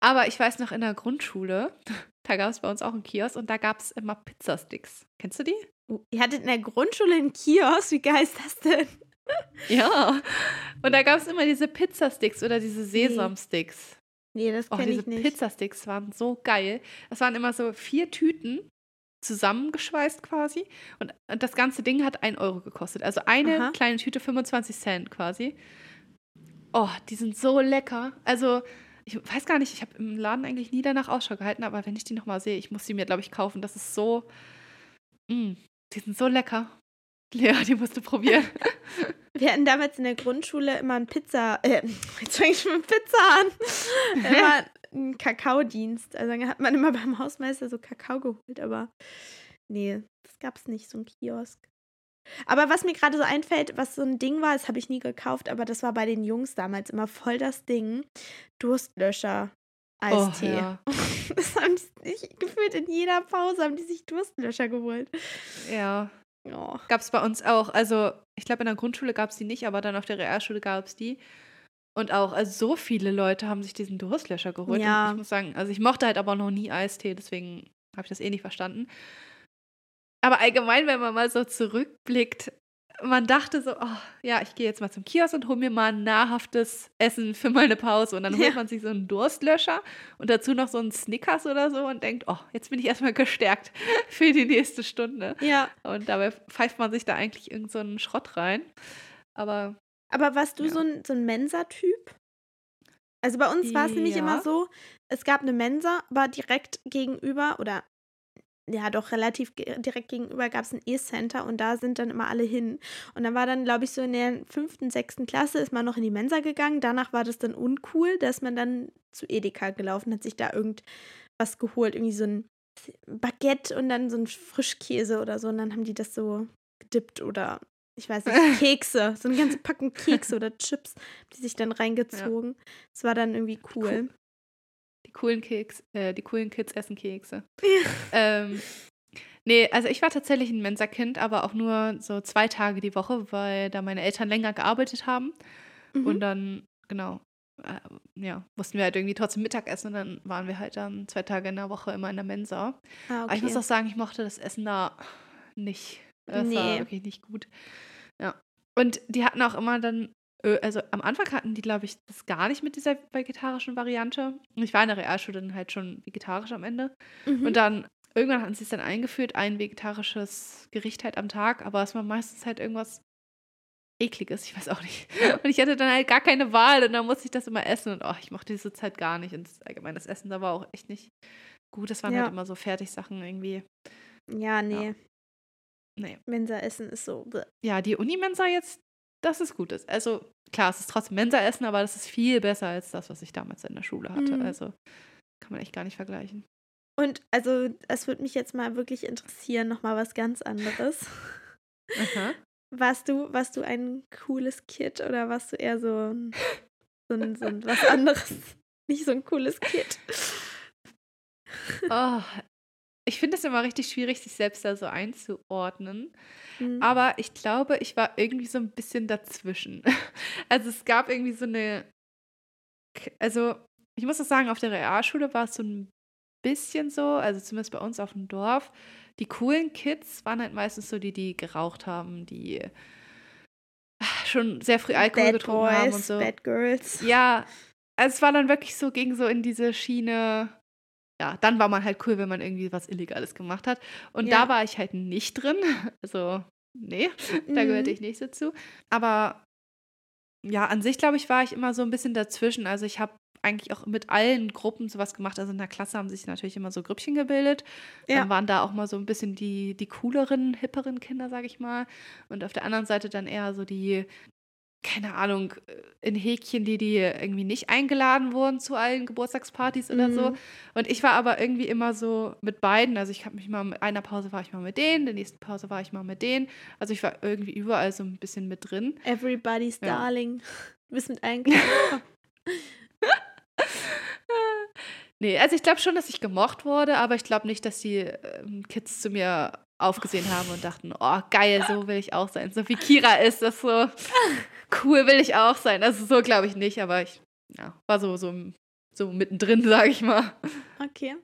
Aber ich weiß noch, in der Grundschule, da gab es bei uns auch einen Kiosk und da gab es immer Pizzasticks. Kennst du die? Ihr hattet in der Grundschule einen Kiosk? Wie geil ist das denn? Ja. Und da gab es immer diese Pizzasticks oder diese Sesamsticks. Nee, das Oh, kenne diese ich nicht. Pizzasticks waren so geil. Das waren immer so vier Tüten zusammengeschweißt quasi. Und das ganze Ding hat 1 Euro gekostet. Also eine Aha. kleine Tüte 25 Cent quasi. Oh, die sind so lecker. Also, ich weiß gar nicht, ich habe im Laden eigentlich nie danach Ausschau gehalten, aber wenn ich die nochmal sehe, ich muss sie mir, glaube ich, kaufen. Das ist so. Mm, die sind so lecker. Lea, die musst du probieren. Wir hatten damals in der Grundschule immer einen Pizza, äh, jetzt fange ich schon mit Pizza an, immer einen Kakaodienst. Also dann hat man immer beim Hausmeister so Kakao geholt, aber nee, das gab es nicht, so ein Kiosk. Aber was mir gerade so einfällt, was so ein Ding war, das habe ich nie gekauft, aber das war bei den Jungs damals immer voll das Ding. Durstlöscher. Eistee. Oh, ja. Das haben die gefühlt in jeder Pause haben die sich Durstlöscher geholt. ja. Oh. Gab es bei uns auch. Also, ich glaube, in der Grundschule gab es die nicht, aber dann auf der Realschule gab es die. Und auch, also so viele Leute haben sich diesen Durstlöscher geholt. Ja. Und ich muss sagen, also ich mochte halt aber noch nie Eistee, deswegen habe ich das eh nicht verstanden. Aber allgemein, wenn man mal so zurückblickt, man dachte so, oh, ja, ich gehe jetzt mal zum Kiosk und hole mir mal ein nahrhaftes Essen für meine Pause. Und dann holt Ja. man sich so einen Durstlöscher und dazu noch so einen Snickers oder so und denkt, oh, jetzt bin ich erstmal gestärkt für die nächste Stunde. Ja, Und dabei pfeift man sich da eigentlich irgend so einen Schrott rein. Aber Aber warst du Ja. so ein, so ein Mensa-Typ? Also bei uns war es nämlich immer Ja. so, es gab eine Mensa, aber direkt gegenüber oder ja doch relativ direkt gegenüber gab es ein E-Center und da sind dann immer alle hin. Und dann war dann, glaube ich, so in der fünften, sechsten Klasse ist man noch in die Mensa gegangen. Danach war das dann uncool, dass man dann zu Edeka gelaufen hat, sich da irgendwas geholt, irgendwie so ein Baguette und dann so ein Frischkäse oder so. Und dann haben die das so gedippt oder ich weiß nicht, Kekse, so eine ganze Packung Kekse oder Chips, die sich dann reingezogen. Das war dann irgendwie cool. Die coolen Keks, äh, die coolen Kids essen Kekse. ähm, nee, also ich war tatsächlich ein Mensa-Kind, aber auch nur so zwei Tage die Woche, weil da meine Eltern länger gearbeitet haben. Mhm. Und dann, genau, äh, ja, mussten wir halt irgendwie trotzdem Mittagessen und dann waren wir halt dann zwei Tage in der Woche immer in der Mensa. ah, Aber ich muss okay. auch sagen, ich mochte das Essen da nicht. Es war Nee. wirklich nicht gut. Ja. Und die hatten auch immer dann, also am Anfang hatten die, glaube ich, das gar nicht mit dieser vegetarischen Variante. Und ich war in der Realschule dann halt schon vegetarisch am Ende. Mhm. Und dann, irgendwann hatten sie es dann eingeführt, ein vegetarisches Gericht halt am Tag, aber es war meistens halt irgendwas ekliges, ich weiß auch nicht. Und ich hatte dann halt gar keine Wahl und dann musste ich das immer essen und oh, ich mochte diese Zeit gar nicht. Und allgemein das Essen da war auch echt nicht gut. Das waren Ja. halt immer so Fertigsachen irgendwie. ja, nee. Nee. Mensa-Essen ist so. bleh. Ja, die Unimensa jetzt, das ist Gutes. Also klar, es ist trotzdem Mensa-Essen, aber das ist viel besser als das, was ich damals in der Schule hatte. Mhm. Also kann man echt gar nicht vergleichen. Und also, es würde mich jetzt mal wirklich interessieren, nochmal was ganz anderes. Aha. Warst du, warst du ein cooles Kid oder warst du eher so ein, so ein, so ein was anderes? Nicht so ein cooles Kid. Oh, ich finde es immer richtig schwierig, sich selbst da so einzuordnen. Mhm. Aber ich glaube, ich war irgendwie so ein bisschen dazwischen. Also es gab irgendwie so eine. Also, ich muss auch sagen, auf der Realschule war es so ein bisschen so, also zumindest bei uns auf dem Dorf. Die coolen Kids waren halt meistens so die, die geraucht haben, die schon sehr früh Alkohol Bad getrunken haben und Boys, so. Bad Girls. Ja, also es war dann wirklich so, ging so in diese Schiene. Ja, dann war man halt cool, wenn man irgendwie was Illegales gemacht hat. Und Ja. da war ich halt nicht drin. Also, nee, da gehörte Mhm. ich nicht dazu. Aber ja, an sich, glaube ich, war ich immer so ein bisschen dazwischen. Also ich habe eigentlich auch mit allen Gruppen sowas gemacht. Also in der Klasse haben sich natürlich immer so Grüppchen gebildet. Ja. Dann waren da auch mal so ein bisschen die, die cooleren, hipperen Kinder, sage ich mal. Und auf der anderen Seite dann eher so die, keine Ahnung, äh, in Häkchen, die, die irgendwie nicht eingeladen wurden zu allen Geburtstagspartys oder so. Mhm. Und ich war aber irgendwie immer so mit beiden. Also ich habe mich mal mit einer Pause war ich mal mit denen, der nächsten Pause war ich mal mit denen. Also ich war irgendwie überall so ein bisschen mit drin. Everybody's Ja. Darling. Du bist mit klargekommen. Nee, also ich glaube schon, dass ich gemocht wurde, aber ich glaube nicht, dass die ähm, Kids zu mir aufgesehen haben und dachten, oh geil, so will ich auch sein. So wie Kira ist, das so cool will ich auch sein. Also so glaube ich nicht, aber ich ja, war so, so, so mittendrin, sage ich mal. Okay.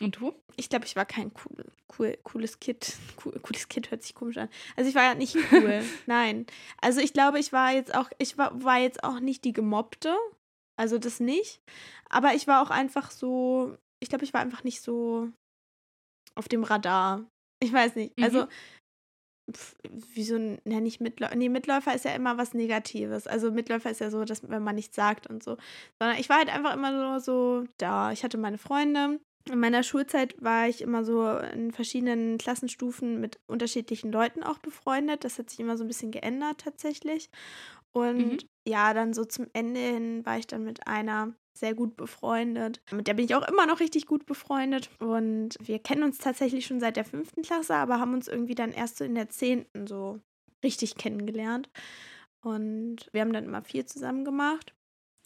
Und du? Ich glaube, ich war kein cool, cool, cooles Kid. Cool, cooles Kid hört sich komisch an. Also ich war ja nicht cool. Nein. Also ich glaube, ich war jetzt auch, ich war, war jetzt auch nicht die Gemobbte. Also das nicht. Aber ich war auch einfach so, ich glaube, ich war einfach nicht so auf dem Radar. Ich weiß nicht. Mhm. Also, pf, wie so ein, ja, nicht Mitläufer. Nee, Mitläufer ist ja immer was Negatives. Also Mitläufer ist ja so, dass wenn man nichts sagt und so. Sondern ich war halt einfach immer nur so da. Ich hatte meine Freunde. In meiner Schulzeit war ich immer so in verschiedenen Klassenstufen mit unterschiedlichen Leuten auch befreundet. Das hat sich immer so ein bisschen geändert tatsächlich. Und Mhm. Ja, dann so zum Ende hin war ich dann mit einer sehr gut befreundet. Mit der bin ich auch immer noch richtig gut befreundet. Und wir kennen uns tatsächlich schon seit der fünften Klasse, aber haben uns irgendwie dann erst so in der zehnten so richtig kennengelernt. Und wir haben dann immer viel zusammen gemacht.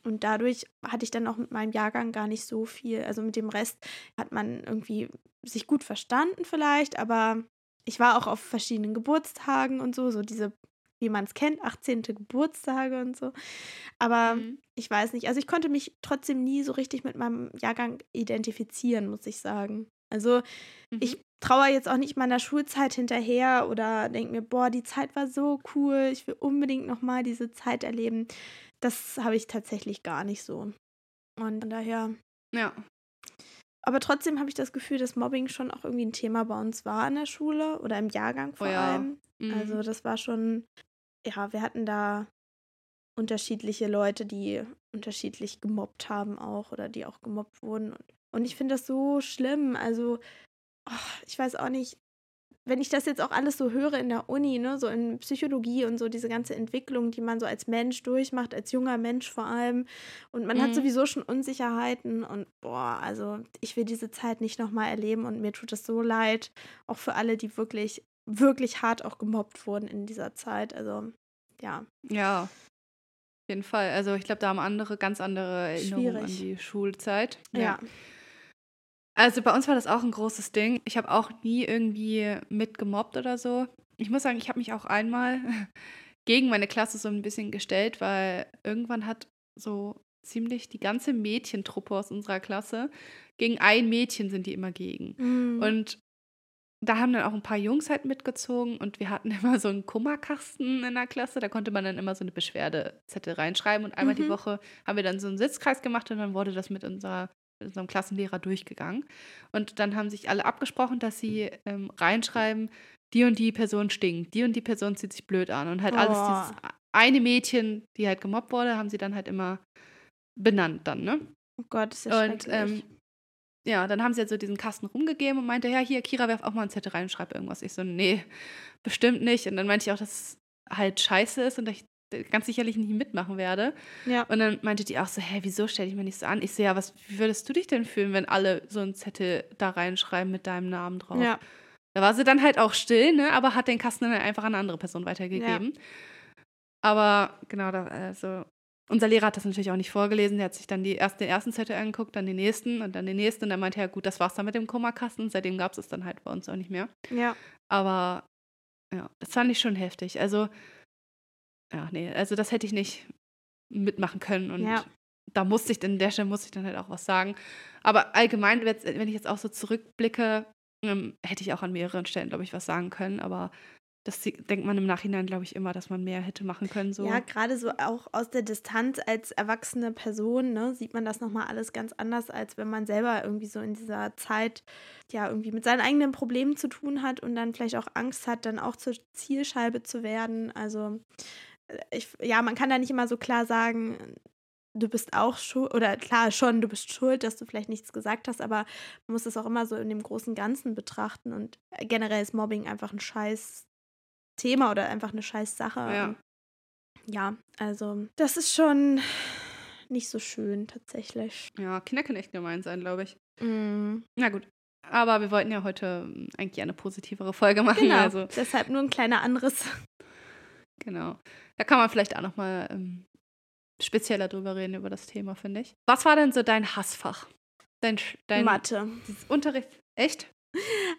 Und dadurch hatte ich dann auch mit meinem Jahrgang gar nicht so viel. Also mit dem Rest hat man irgendwie sich gut verstanden vielleicht, aber ich war auch auf verschiedenen Geburtstagen und so, so diese, wie man es kennt, 18. Geburtstage und so. Aber Mhm. ich weiß nicht, also ich konnte mich trotzdem nie so richtig mit meinem Jahrgang identifizieren, muss ich sagen. Also Mhm. ich trauere jetzt auch nicht meiner Schulzeit hinterher oder denke mir, boah, die Zeit war so cool, ich will unbedingt nochmal diese Zeit erleben. Das habe ich tatsächlich gar nicht so. Und von daher, Ja. aber trotzdem habe ich das Gefühl, dass Mobbing schon auch irgendwie ein Thema bei uns war in der Schule oder im Jahrgang vor Oh ja. allem. Mhm. Also das war schon, ja, wir hatten da unterschiedliche Leute, die unterschiedlich gemobbt haben auch oder die auch gemobbt wurden. Und, und ich finde das so schlimm. Also, oh, ich weiß auch nicht, wenn ich das jetzt auch alles so höre in der Uni, ne, so in Psychologie und so diese ganze Entwicklung, die man so als Mensch durchmacht, als junger Mensch vor allem. Und man mhm. hat sowieso schon Unsicherheiten und boah, also ich will diese Zeit nicht nochmal erleben und mir tut es so leid, auch für alle, die wirklich, wirklich hart auch gemobbt wurden in dieser Zeit. Also ja. Ja, auf jeden Fall. Also ich glaube, da haben andere ganz andere Erinnerungen Schwierig. an die Schulzeit. ja. ja. Also bei uns war das auch ein großes Ding. Ich habe auch nie irgendwie mitgemobbt oder so. Ich muss sagen, ich habe mich auch einmal gegen meine Klasse so ein bisschen gestellt, weil irgendwann hat so ziemlich die ganze Mädchentruppe aus unserer Klasse gegen ein Mädchen sind die immer gegen. Mhm. Und da haben dann auch ein paar Jungs halt mitgezogen und wir hatten immer so einen Kummerkasten in der Klasse. Da konnte man dann immer so eine Beschwerdezettel reinschreiben und einmal mhm. die Woche haben wir dann so einen Sitzkreis gemacht und dann wurde das mit unserer unserem Klassenlehrer durchgegangen. Und dann haben sich alle abgesprochen, dass sie ähm, reinschreiben, die und die Person stinkt, die und die Person zieht sich blöd an. Und halt oh. alles dieses eine Mädchen, die halt gemobbt wurde, haben sie dann halt immer benannt dann, ne? Oh Gott, das ist ja Und ähm, ja, dann haben sie halt so diesen Kasten rumgegeben und meinte, ja, hier, Kira, werf auch mal ein Zettel rein und schreib irgendwas. Ich so, nee, bestimmt nicht. Und dann meinte ich auch, dass es halt scheiße ist und ich ganz sicherlich nicht mitmachen werde. Ja. Und dann meinte die auch so, hä, wieso stelle ich mir nicht so an? Ich so, ja, was, wie würdest du dich denn fühlen, wenn alle so einen Zettel da reinschreiben mit deinem Namen drauf? Ja. Da war sie dann halt auch still, ne, aber hat den Kasten dann einfach an eine andere Person weitergegeben. Ja. Aber genau, da, also unser Lehrer hat das natürlich auch nicht vorgelesen. Der hat sich dann die erst, den ersten Zettel angeguckt, dann den nächsten und dann den nächsten. Und dann meinte er, ja, gut, das war's dann mit dem Kummerkasten. Seitdem gab es es dann halt bei uns auch nicht mehr. Ja. Aber ja, das fand ich schon heftig. Also ja, nee, also das hätte ich nicht mitmachen können. Und ja. da musste ich, an der Stelle musste ich dann halt auch was sagen. Aber allgemein, wenn ich jetzt auch so zurückblicke, ähm, hätte ich auch an mehreren Stellen, glaube ich, was sagen können. Aber das denkt man im Nachhinein, glaube ich, immer, dass man mehr hätte machen können. So. Ja, gerade so auch aus der Distanz als erwachsene Person, ne, sieht man das nochmal alles ganz anders, als wenn man selber irgendwie so in dieser Zeit ja irgendwie mit seinen eigenen Problemen zu tun hat und dann vielleicht auch Angst hat, dann auch zur Zielscheibe zu werden. Also ich, ja, man kann da nicht immer so klar sagen, du bist auch schuld, oder klar schon, du bist schuld, dass du vielleicht nichts gesagt hast, aber man muss das auch immer so in dem großen Ganzen betrachten und generell ist Mobbing einfach ein scheiß Thema oder einfach eine scheiß Sache. Ja. ja, also das ist schon nicht so schön tatsächlich. Ja, Kinder können echt gemein sein, glaube ich. Mm. Na gut. Aber wir wollten ja heute ähm, eigentlich eine positivere Folge machen. Genau, also. deshalb nur ein kleiner anderes. Genau. Da kann man vielleicht auch noch mal ähm, spezieller drüber reden, über das Thema, finde ich. Was war denn so dein Hassfach? Dein, dein Mathe. Unterricht. Echt?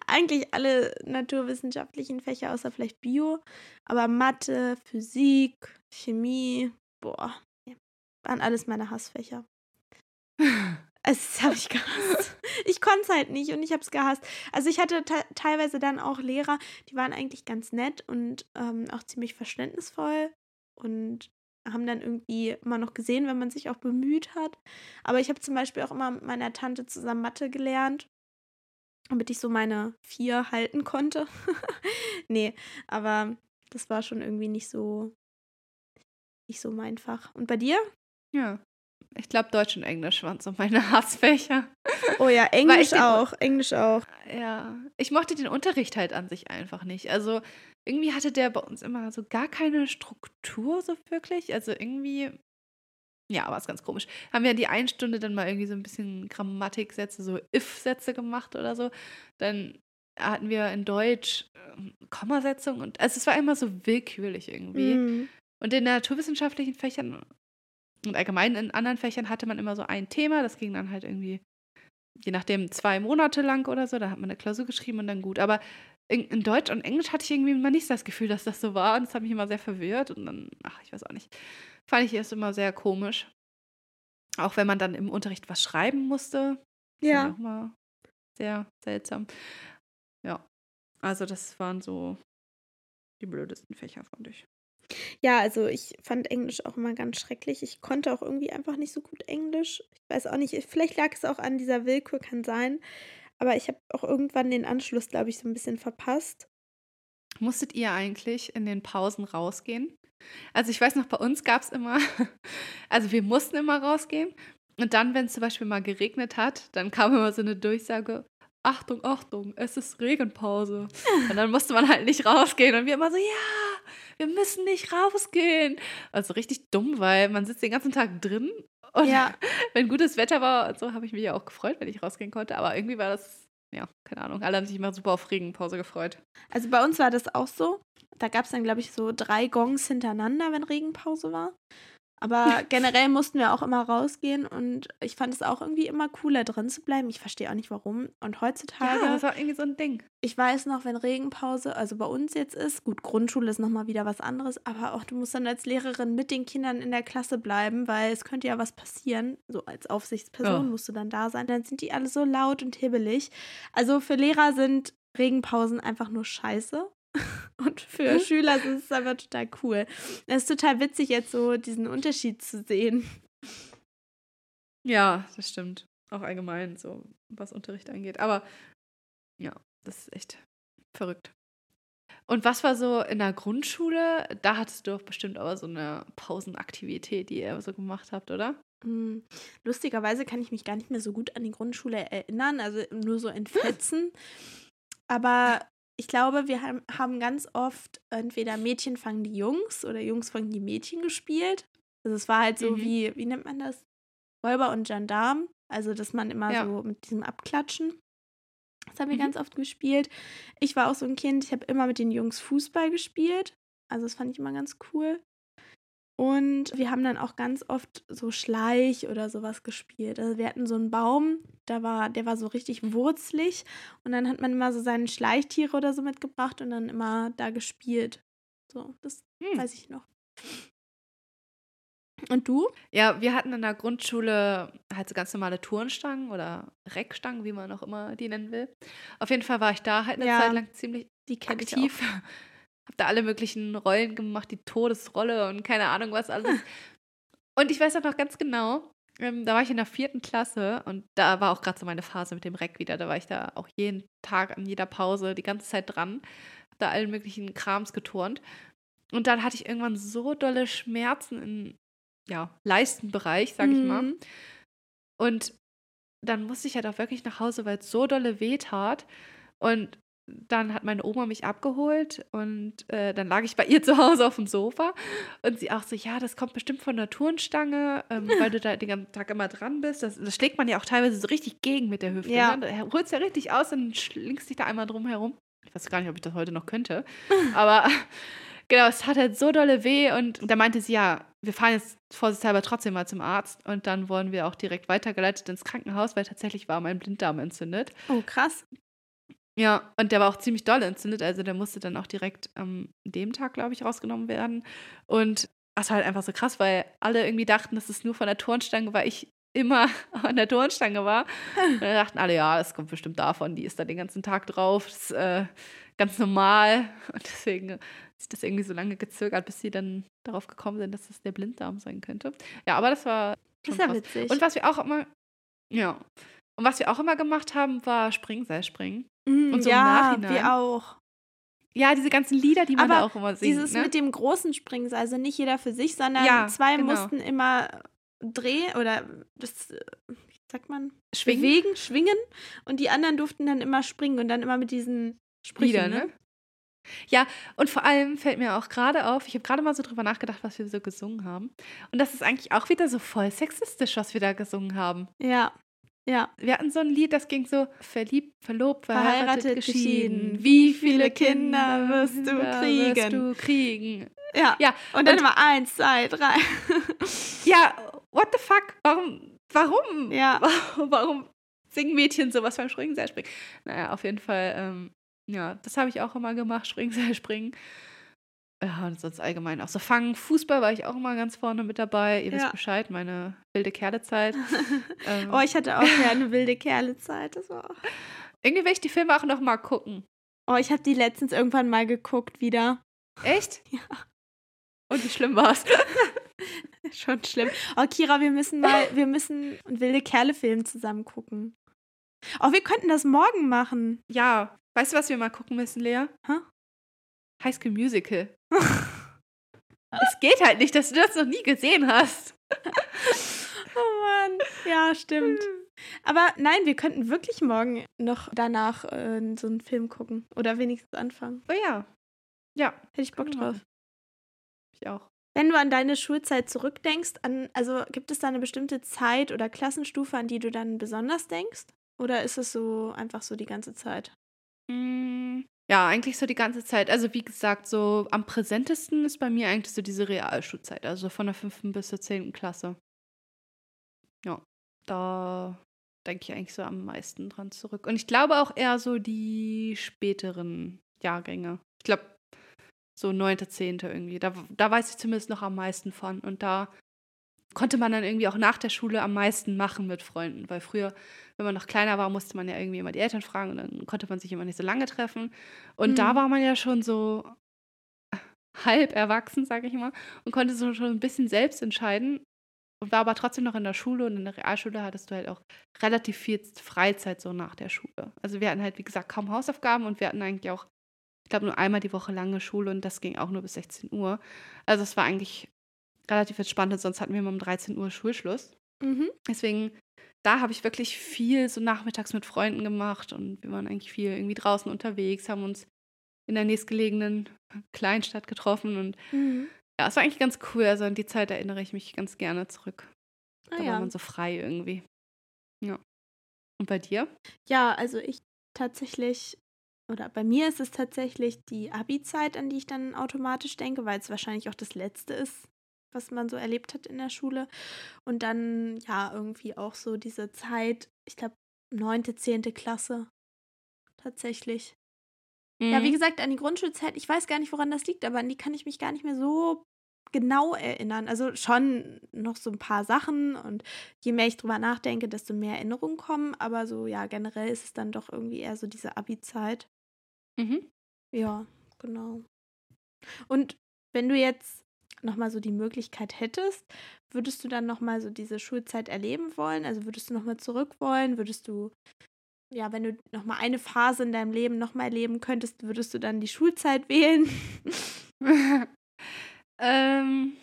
Eigentlich alle naturwissenschaftlichen Fächer, außer vielleicht Bio. Aber Mathe, Physik, Chemie, boah, waren alles meine Hassfächer. Das habe ich gehasst. Ich konnte es halt nicht und ich habe es gehasst. Also ich hatte teilweise dann auch Lehrer, die waren eigentlich ganz nett und ähm, auch ziemlich verständnisvoll und haben dann irgendwie immer noch gesehen, wenn man sich auch bemüht hat. Aber ich habe zum Beispiel auch immer mit meiner Tante zusammen Mathe gelernt, damit ich so meine vier halten konnte. nee, aber das war schon irgendwie nicht so nicht so mein Fach. Und bei dir? Ja, ich glaube, Deutsch und Englisch waren so meine Hassfächer. Oh ja, Englisch auch. Englisch auch. Ja, ich mochte den Unterricht halt an sich einfach nicht. Also irgendwie hatte der bei uns immer so gar keine Struktur so wirklich. Also irgendwie, ja, war es ganz komisch. Haben wir die eine Stunde dann mal irgendwie so ein bisschen Grammatiksätze, so If-Sätze gemacht oder so. Dann hatten wir in Deutsch äh, Kommasetzung und also es war immer so willkürlich irgendwie. Mhm. Und in naturwissenschaftlichen Fächern und allgemein in anderen Fächern hatte man immer so ein Thema, das ging dann halt irgendwie, je nachdem, zwei Monate lang oder so, da hat man eine Klausur geschrieben und dann gut. Aber in, in Deutsch und Englisch hatte ich irgendwie immer nicht das Gefühl, dass das so war und das hat mich immer sehr verwirrt und dann, ach, ich weiß auch nicht, fand ich es immer sehr komisch. Auch wenn man dann im Unterricht was schreiben musste. Ja. Auch mal sehr seltsam. Ja, also das waren so die blödesten Fächer, fand ich. Ja, also ich fand Englisch auch immer ganz schrecklich. Ich konnte auch irgendwie einfach nicht so gut Englisch. Ich weiß auch nicht, vielleicht lag es auch an dieser Willkür, kann sein. Aber ich habe auch irgendwann den Anschluss, glaube ich, so ein bisschen verpasst. Musstet ihr eigentlich in den Pausen rausgehen? Also ich weiß noch, bei uns gab es immer, also wir mussten immer rausgehen. Und dann, wenn es zum Beispiel mal geregnet hat, dann kam immer so eine Durchsage, Achtung, Achtung, es ist Regenpause. Und dann musste man halt nicht rausgehen. Und wir immer so, ja, wir müssen nicht rausgehen. Also richtig dumm, weil man sitzt den ganzen Tag drin. Und Ja. wenn gutes Wetter war und so, habe ich mich ja auch gefreut, wenn ich rausgehen konnte. Aber irgendwie war das, ja, keine Ahnung. Alle haben sich immer super auf Regenpause gefreut. Also bei uns war das auch so. Da gab es dann, glaube ich, so drei Gongs hintereinander, wenn Regenpause war. Aber generell mussten wir auch immer rausgehen und ich fand es auch irgendwie immer cooler, drin zu bleiben. Ich verstehe auch nicht warum. Und heutzutage, Ja, das war irgendwie so ein Ding. ich weiß noch, wenn Regenpause, also bei uns jetzt ist, gut, Grundschule ist nochmal wieder was anderes, aber auch du musst dann als Lehrerin mit den Kindern in der Klasse bleiben, weil es könnte ja was passieren. So als Aufsichtsperson Ja. musst du dann da sein. Dann sind die alle so laut und hibbelig. Also für Lehrer sind Regenpausen einfach nur scheiße. Und für Mhm. Schüler ist es aber total cool. Es ist total witzig, jetzt so diesen Unterschied zu sehen. Ja, das stimmt. Auch allgemein, so was Unterricht angeht. Aber ja, das ist echt verrückt. Und was war so in der Grundschule? Da hattest du doch bestimmt aber so eine Pausenaktivität, die ihr so gemacht habt, oder? Hm, Lustigerweise kann ich mich gar nicht mehr so gut an die Grundschule erinnern, also nur so in Fetzen. Aber ich glaube, wir haben, ganz oft entweder Mädchen fangen die Jungs oder Jungs fangen die Mädchen gespielt. Also es war halt so Mhm. wie, wie nennt man das? Räuber und Gendarm. Also, dass man immer Ja. so mit diesem Abklatschen. Das haben wir Mhm. ganz oft gespielt. Ich war auch so ein Kind, ich habe immer mit den Jungs Fußball gespielt. Also, das fand ich immer ganz cool. Und wir haben dann auch ganz oft so Schleich oder sowas gespielt. Also wir hatten so einen Baum, da war, der war so richtig wurzlig. Und dann hat man immer so seine Schleichtiere oder so mitgebracht und dann immer da gespielt. So, das Hm. weiß ich noch. Und du? Ja, wir hatten in der Grundschule halt so ganz normale Turnstangen oder Reckstangen, wie man auch immer die nennen will. Auf jeden Fall war ich da halt eine Ja, Zeit lang ziemlich Die kenne ich aktiv. Hab da alle möglichen Rollen gemacht, die Todesrolle und keine Ahnung was alles. und ich weiß auch noch ganz genau, ähm, da war ich in der vierten Klasse und da war auch gerade so meine Phase mit dem Reck wieder. Da war ich da auch jeden Tag an jeder Pause die ganze Zeit dran. Hab da allen möglichen Krams geturnt. Und dann hatte ich irgendwann so dolle Schmerzen im ja, Leistenbereich, sag ich mal. Mhm. Und dann musste ich halt auch wirklich nach Hause, weil es so dolle weh tat. Und dann hat meine Oma mich abgeholt und äh, dann lag ich bei ihr zu Hause auf dem Sofa und sie auch so, ja, das kommt bestimmt von der Turnstange, ähm, weil du da den ganzen Tag immer dran bist. Das, das schlägt man ja auch teilweise so richtig gegen mit der Hüfte. Ja. Ne? Da holst ja richtig aus und schlingst dich da einmal drum herum. Ich weiß gar nicht, ob ich das heute noch könnte. Aber genau, es hat halt so dolle weh und da meinte sie, ja, wir fahren jetzt vorsichtshalber trotzdem mal zum Arzt und dann wurden wir auch direkt weitergeleitet ins Krankenhaus, weil tatsächlich war mein Blinddarm entzündet. Oh, krass. Ja, und der war auch ziemlich doll entzündet, also der musste dann auch direkt am dem Tag, glaube ich, rausgenommen werden. Und das war halt einfach so krass, weil alle irgendwie dachten, das ist nur von der Turnstange, weil ich immer an der Turnstange war. Und dann dachten alle, ja, das kommt bestimmt davon, die ist da den ganzen Tag drauf, das ist äh, ganz normal. Und deswegen hat sich das irgendwie so lange gezögert, bis sie dann darauf gekommen sind, dass das der Blinddarm sein könnte. Ja, aber das war Das krass. witzig. Und was wir auch immer, ja, und was wir auch immer gemacht haben, war Springseilspringen. Mhm, und so im ja, Nachhinein. wir auch. Ja, diese ganzen Lieder, die man Aber da auch immer singt. Dieses ne? mit dem großen Springseil, also nicht jeder für sich, sondern Ja, zwei genau. mussten immer drehen oder das, wie sagt man, Schwingen. bewegen, schwingen und die anderen durften dann immer springen und dann immer mit diesen Sprüchen, Lieder, ne? ne? Ja, und vor allem fällt mir auch gerade auf, ich habe gerade mal so drüber nachgedacht, was wir so gesungen haben. Und das ist eigentlich auch wieder so voll sexistisch, was wir da gesungen haben. Ja, ja. Wir hatten so ein Lied, das ging so verliebt, verlobt, verheiratet, Verheiratet, geschieden. geschieden. Wie viele Kinder wirst du kriegen? Wirst du kriegen. Ja. Ja, Und dann und- immer eins, zwei, drei. Ja, what the fuck? Warum? Warum? Ja. Warum singen Mädchen sowas beim Springseilspringen? Naja, auf jeden Fall, ähm, ja, das habe ich auch immer gemacht, Springseilspringen. Ja, und sonst allgemein auch so fangen. Fußball war ich auch immer ganz vorne mit dabei. Ihr Ja. wisst Bescheid, meine wilde Kerlezeit. ähm, Oh, ich hatte auch ja eine wilde Kerlezeit. Das war. irgendwie will ich die Filme auch noch mal gucken. Oh, ich habe die letztens irgendwann mal geguckt wieder. Echt? Ja. Und wie schlimm war es? Schon schlimm. Oh, Kira, wir müssen mal, wir müssen einen wilde Kerle-Film zusammen gucken. Oh, wir könnten das morgen machen. ja, weißt du, was wir mal gucken müssen, Lea? Hä? High School Musical. es geht halt nicht, dass du das noch nie gesehen hast. Oh Mann, ja, stimmt. Aber nein, wir könnten wirklich morgen noch danach äh, so einen Film gucken. Oder wenigstens anfangen. Oh ja. Ja. Hätte ich Bock drauf. Ich auch. Wenn du an deine Schulzeit zurückdenkst, an, also gibt es da eine bestimmte Zeit oder Klassenstufe, an die du dann besonders denkst? Oder ist es so einfach so die ganze Zeit? Mm, Ja, eigentlich so die ganze Zeit. Also wie gesagt, so am präsentesten ist bei mir eigentlich so diese Realschulzeit. Also von der 5. bis zur 10. Klasse. Ja, da denke ich eigentlich so am meisten dran zurück. Und ich glaube auch eher so die späteren Jahrgänge. Ich glaube so 9., 10. irgendwie. Da, da weiß ich zumindest noch am meisten von. Und da konnte man dann irgendwie auch nach der Schule am meisten machen mit Freunden. Weil früher, wenn man noch kleiner war, musste man ja irgendwie immer die Eltern fragen und dann konnte man sich immer nicht so lange treffen. Und da Mhm. war man ja schon so halb erwachsen, sage ich mal, und konnte so schon ein bisschen selbst entscheiden. Und war aber trotzdem noch in der Schule und in der Realschule hattest du halt auch relativ viel Freizeit so nach der Schule. Also wir hatten halt, wie gesagt, kaum Hausaufgaben und wir hatten eigentlich auch, ich glaube, nur einmal die Woche lange Schule und das ging auch nur bis 16 Uhr. Also es war eigentlich relativ entspannt und sonst hatten wir immer um 13 Uhr Schulschluss. Mhm. Deswegen, da habe ich wirklich viel so nachmittags mit Freunden gemacht und wir waren eigentlich viel irgendwie draußen unterwegs, haben uns in der nächstgelegenen Kleinstadt getroffen und Mhm. ja, es war eigentlich ganz cool. Also an die Zeit erinnere ich mich ganz gerne zurück. Ah, Da ja. war man so frei irgendwie. Ja. Und bei dir? ja, also ich tatsächlich, oder bei mir ist es tatsächlich die Abi-Zeit, an die ich dann automatisch denke, weil es wahrscheinlich auch das Letzte ist, was man so erlebt hat in der Schule. Und dann, ja, irgendwie auch so diese Zeit, ich glaube, neunte, zehnte Klasse. Tatsächlich. Ja, wie Mhm. gesagt, an die Grundschulzeit, ich weiß gar nicht, woran das liegt, aber an die kann ich mich gar nicht mehr so genau erinnern. Also schon noch so ein paar Sachen und je mehr ich drüber nachdenke, desto mehr Erinnerungen kommen. Aber so, ja, generell ist es dann doch irgendwie eher so diese Abi-Zeit. Mhm. Ja, genau. Und wenn du jetzt nochmal so die Möglichkeit hättest, würdest du dann nochmal so diese Schulzeit erleben wollen? Also würdest du nochmal zurück wollen? Würdest du, ja, wenn du nochmal eine Phase in deinem Leben nochmal erleben könntest, würdest du dann die Schulzeit wählen? ähm,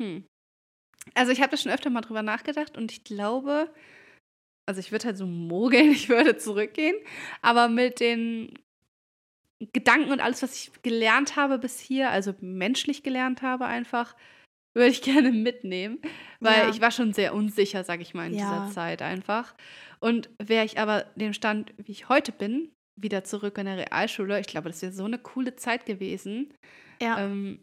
hm. Also ich habe da schon öfter mal drüber nachgedacht und ich glaube, also ich würde halt so mogeln, ich würde zurückgehen, aber mit den Gedanken und alles, was ich gelernt habe bis hier, also menschlich gelernt habe einfach, würde ich gerne mitnehmen, weil Ja. ich war schon sehr unsicher, sage ich mal, in Ja. dieser Zeit einfach. Und wäre ich aber dem Stand, wie ich heute bin, wieder zurück in der Realschule, ich glaube, das wäre so eine coole Zeit gewesen. Ja. Ähm,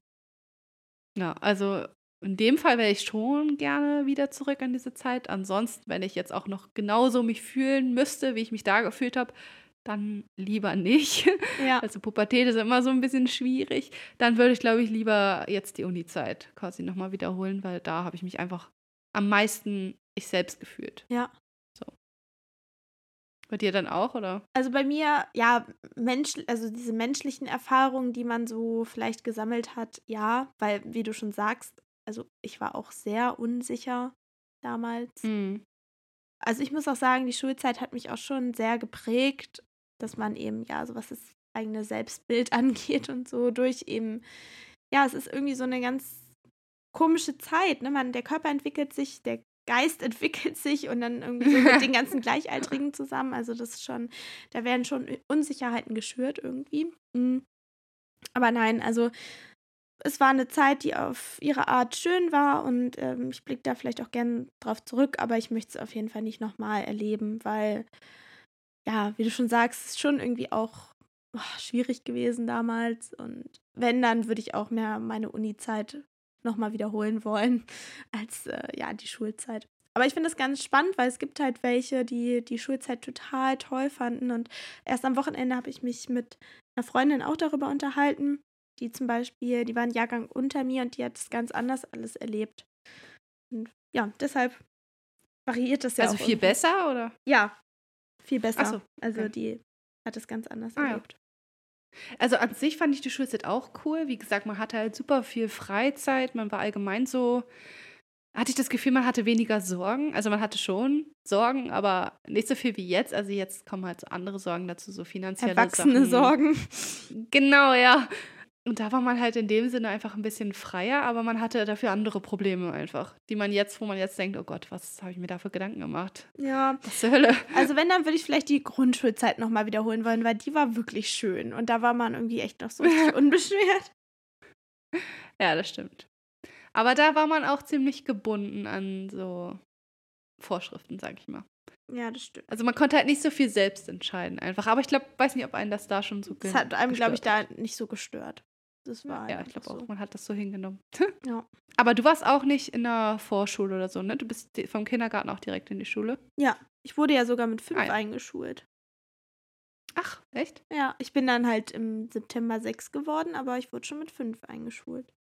ja, also in dem Fall wäre ich schon gerne wieder zurück an diese Zeit. Ansonsten, wenn ich jetzt auch noch genauso mich fühlen müsste, wie ich mich da gefühlt habe, dann lieber nicht. ja. Also Pubertät ist immer so ein bisschen schwierig. Dann würde ich, glaube ich, lieber jetzt die Uni-Zeit quasi nochmal wiederholen, weil da habe ich mich einfach am meisten ich selbst gefühlt. Ja. Bei dir dann auch, oder? Also bei mir, ja, Mensch, also diese menschlichen Erfahrungen, die man so vielleicht gesammelt hat, ja, weil, wie du schon sagst, also ich war auch sehr unsicher damals. Mhm. Also ich muss auch sagen, die Schulzeit hat mich auch schon sehr geprägt, dass man eben, ja, so was das eigene Selbstbild angeht und so durch eben, ja, es ist irgendwie so eine ganz komische Zeit, ne? Man, der Körper entwickelt sich, der Geist entwickelt sich und dann irgendwie so mit den ganzen Gleichaltrigen zusammen. Also das ist schon, da werden schon Unsicherheiten geschürt irgendwie. Mhm. Aber nein, also es war eine Zeit, die auf ihre Art schön war und ähm, ich blicke da vielleicht auch gern drauf zurück, aber ich möchte es auf jeden Fall nicht nochmal erleben, weil, ja, wie du schon sagst, es ist schon irgendwie auch oh, schwierig gewesen damals und wenn, dann würde ich auch mehr meine Uni-Zeit nochmal wiederholen wollen als äh, ja die Schulzeit. Aber ich finde das ganz spannend, weil es gibt halt welche, die die Schulzeit total toll fanden. Und erst am Wochenende habe ich mich mit einer Freundin auch darüber unterhalten, die zum Beispiel, die war ein Jahrgang unter mir und die hat es ganz anders alles erlebt. Und ja, deshalb variiert das ja also auch viel irgendwie. besser, oder? Ja, viel besser. So, Also okay. die hat es ganz anders Ah, erlebt. Also an sich fand ich die Schulzeit auch cool. Wie gesagt, man hatte halt super viel Freizeit. Man war allgemein so, hatte ich das Gefühl, man hatte weniger Sorgen. Also man hatte schon Sorgen, aber nicht so viel wie jetzt. Also jetzt kommen halt so andere Sorgen dazu, so finanzielle Erwachsene Sachen. Sorgen. Genau, ja. Und da war man halt in dem Sinne einfach ein bisschen freier, aber man hatte dafür andere Probleme einfach, die man jetzt, wo man jetzt denkt, oh Gott, was habe ich mir da für Gedanken gemacht? Ja. Was zur Hölle? Also wenn, dann würde ich vielleicht die Grundschulzeit nochmal wiederholen wollen, weil die war wirklich schön. Und da war man irgendwie echt noch so unbeschwert. Ja, das stimmt. Aber da war man auch ziemlich gebunden an so Vorschriften, sag ich mal. Ja, das stimmt. Also man konnte halt nicht so viel selbst entscheiden einfach. Aber ich glaube, weiß nicht, ob einen das da schon so Das hat einem, glaube ich, da nicht so gestört. Das war Ja, ich glaube so. auch, man hat das so hingenommen. Ja. Aber du warst auch nicht in der Vorschule oder so, ne? Du bist vom Kindergarten auch direkt in die Schule. Ja, ich wurde ja sogar mit fünf Ah, ja. eingeschult. Ach, echt? Ja, ich bin dann halt im September sechs geworden, aber ich wurde schon mit fünf eingeschult.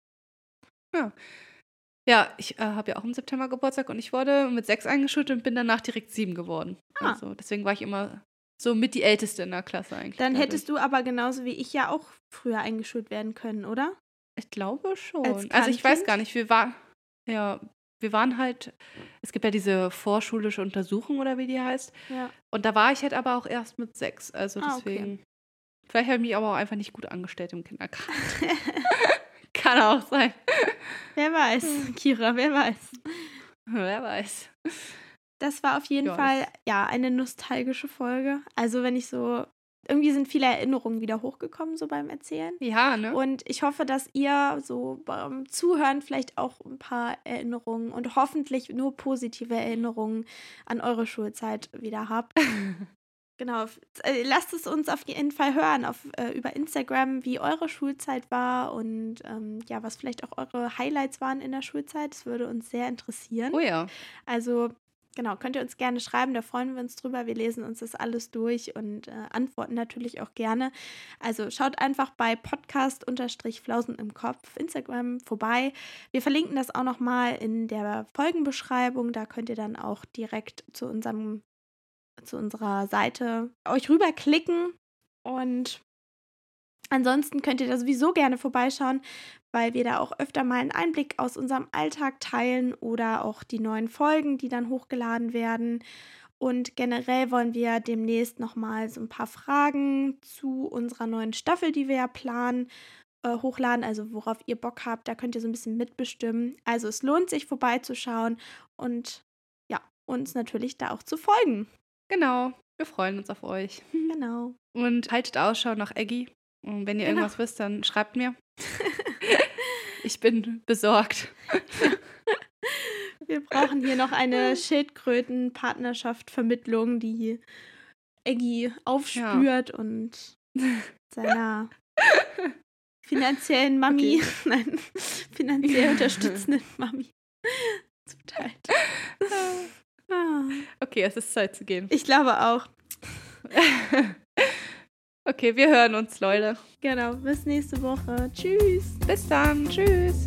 Ja, ich äh, habe ja auch im September Geburtstag und ich wurde mit sechs eingeschult und bin danach direkt sieben geworden. Ah. Also deswegen war ich immer so mit die Älteste in der Klasse eigentlich. Dann dadurch. hättest du aber genauso wie ich ja auch früher eingeschult werden können, oder? Ich glaube schon. Als also ich weiß gar nicht, wir waren ja, wir waren halt, es gibt ja diese vorschulische Untersuchung oder wie die heißt. Ja. Und da war ich halt aber auch erst mit sechs. Also Ah, okay. deswegen. Vielleicht habe ich mich aber auch einfach nicht gut angestellt im Kindergarten. Kann auch sein. wer weiß, Hm. Kira, wer weiß. Wer weiß. Das war auf jeden Ja, Fall ja eine nostalgische Folge. Also wenn ich so irgendwie sind viele Erinnerungen wieder hochgekommen so beim Erzählen. Ja, ne? Und ich hoffe, dass ihr so beim Zuhören vielleicht auch ein paar Erinnerungen und hoffentlich nur positive Erinnerungen an eure Schulzeit wieder habt. Genau, äh, lasst es uns auf jeden Fall hören auf, äh, über Instagram, wie eure Schulzeit war und ähm, ja, was vielleicht auch eure Highlights waren in der Schulzeit. Das würde uns sehr interessieren. oh ja. Also genau, könnt ihr uns gerne schreiben, da freuen wir uns drüber. Wir lesen uns das alles durch und äh, antworten natürlich auch gerne. Also schaut einfach bei Podcast-Flausen im Kopf Instagram vorbei. Wir verlinken das auch nochmal in der Folgenbeschreibung. Da könnt ihr dann auch direkt zu unserem zu unserer Seite euch rüberklicken und ansonsten könnt ihr da sowieso gerne vorbeischauen, weil wir da auch öfter mal einen Einblick aus unserem Alltag teilen oder auch die neuen Folgen, die dann hochgeladen werden. Und generell wollen wir demnächst nochmal so ein paar Fragen zu unserer neuen Staffel, die wir ja planen, äh, hochladen. Also worauf ihr Bock habt, da könnt ihr so ein bisschen mitbestimmen. Also es lohnt sich vorbeizuschauen und ja, uns natürlich da auch zu folgen. Genau. Wir freuen uns auf euch. Genau. Und haltet Ausschau nach Eggy. Und wenn ihr Genau. irgendwas wisst, dann schreibt mir. ich bin besorgt. Wir brauchen hier noch eine Schildkröten-Partnerschaft-Vermittlung, die Eggy aufspürt und seiner finanziellen Mami, nein, finanziell unterstützenden Mami zuteilt. Ah, Okay, es ist Zeit zu gehen. Ich glaube auch. Okay, wir hören uns, Leute. Genau. Bis nächste Woche. Tschüss. Bis dann. Tschüss.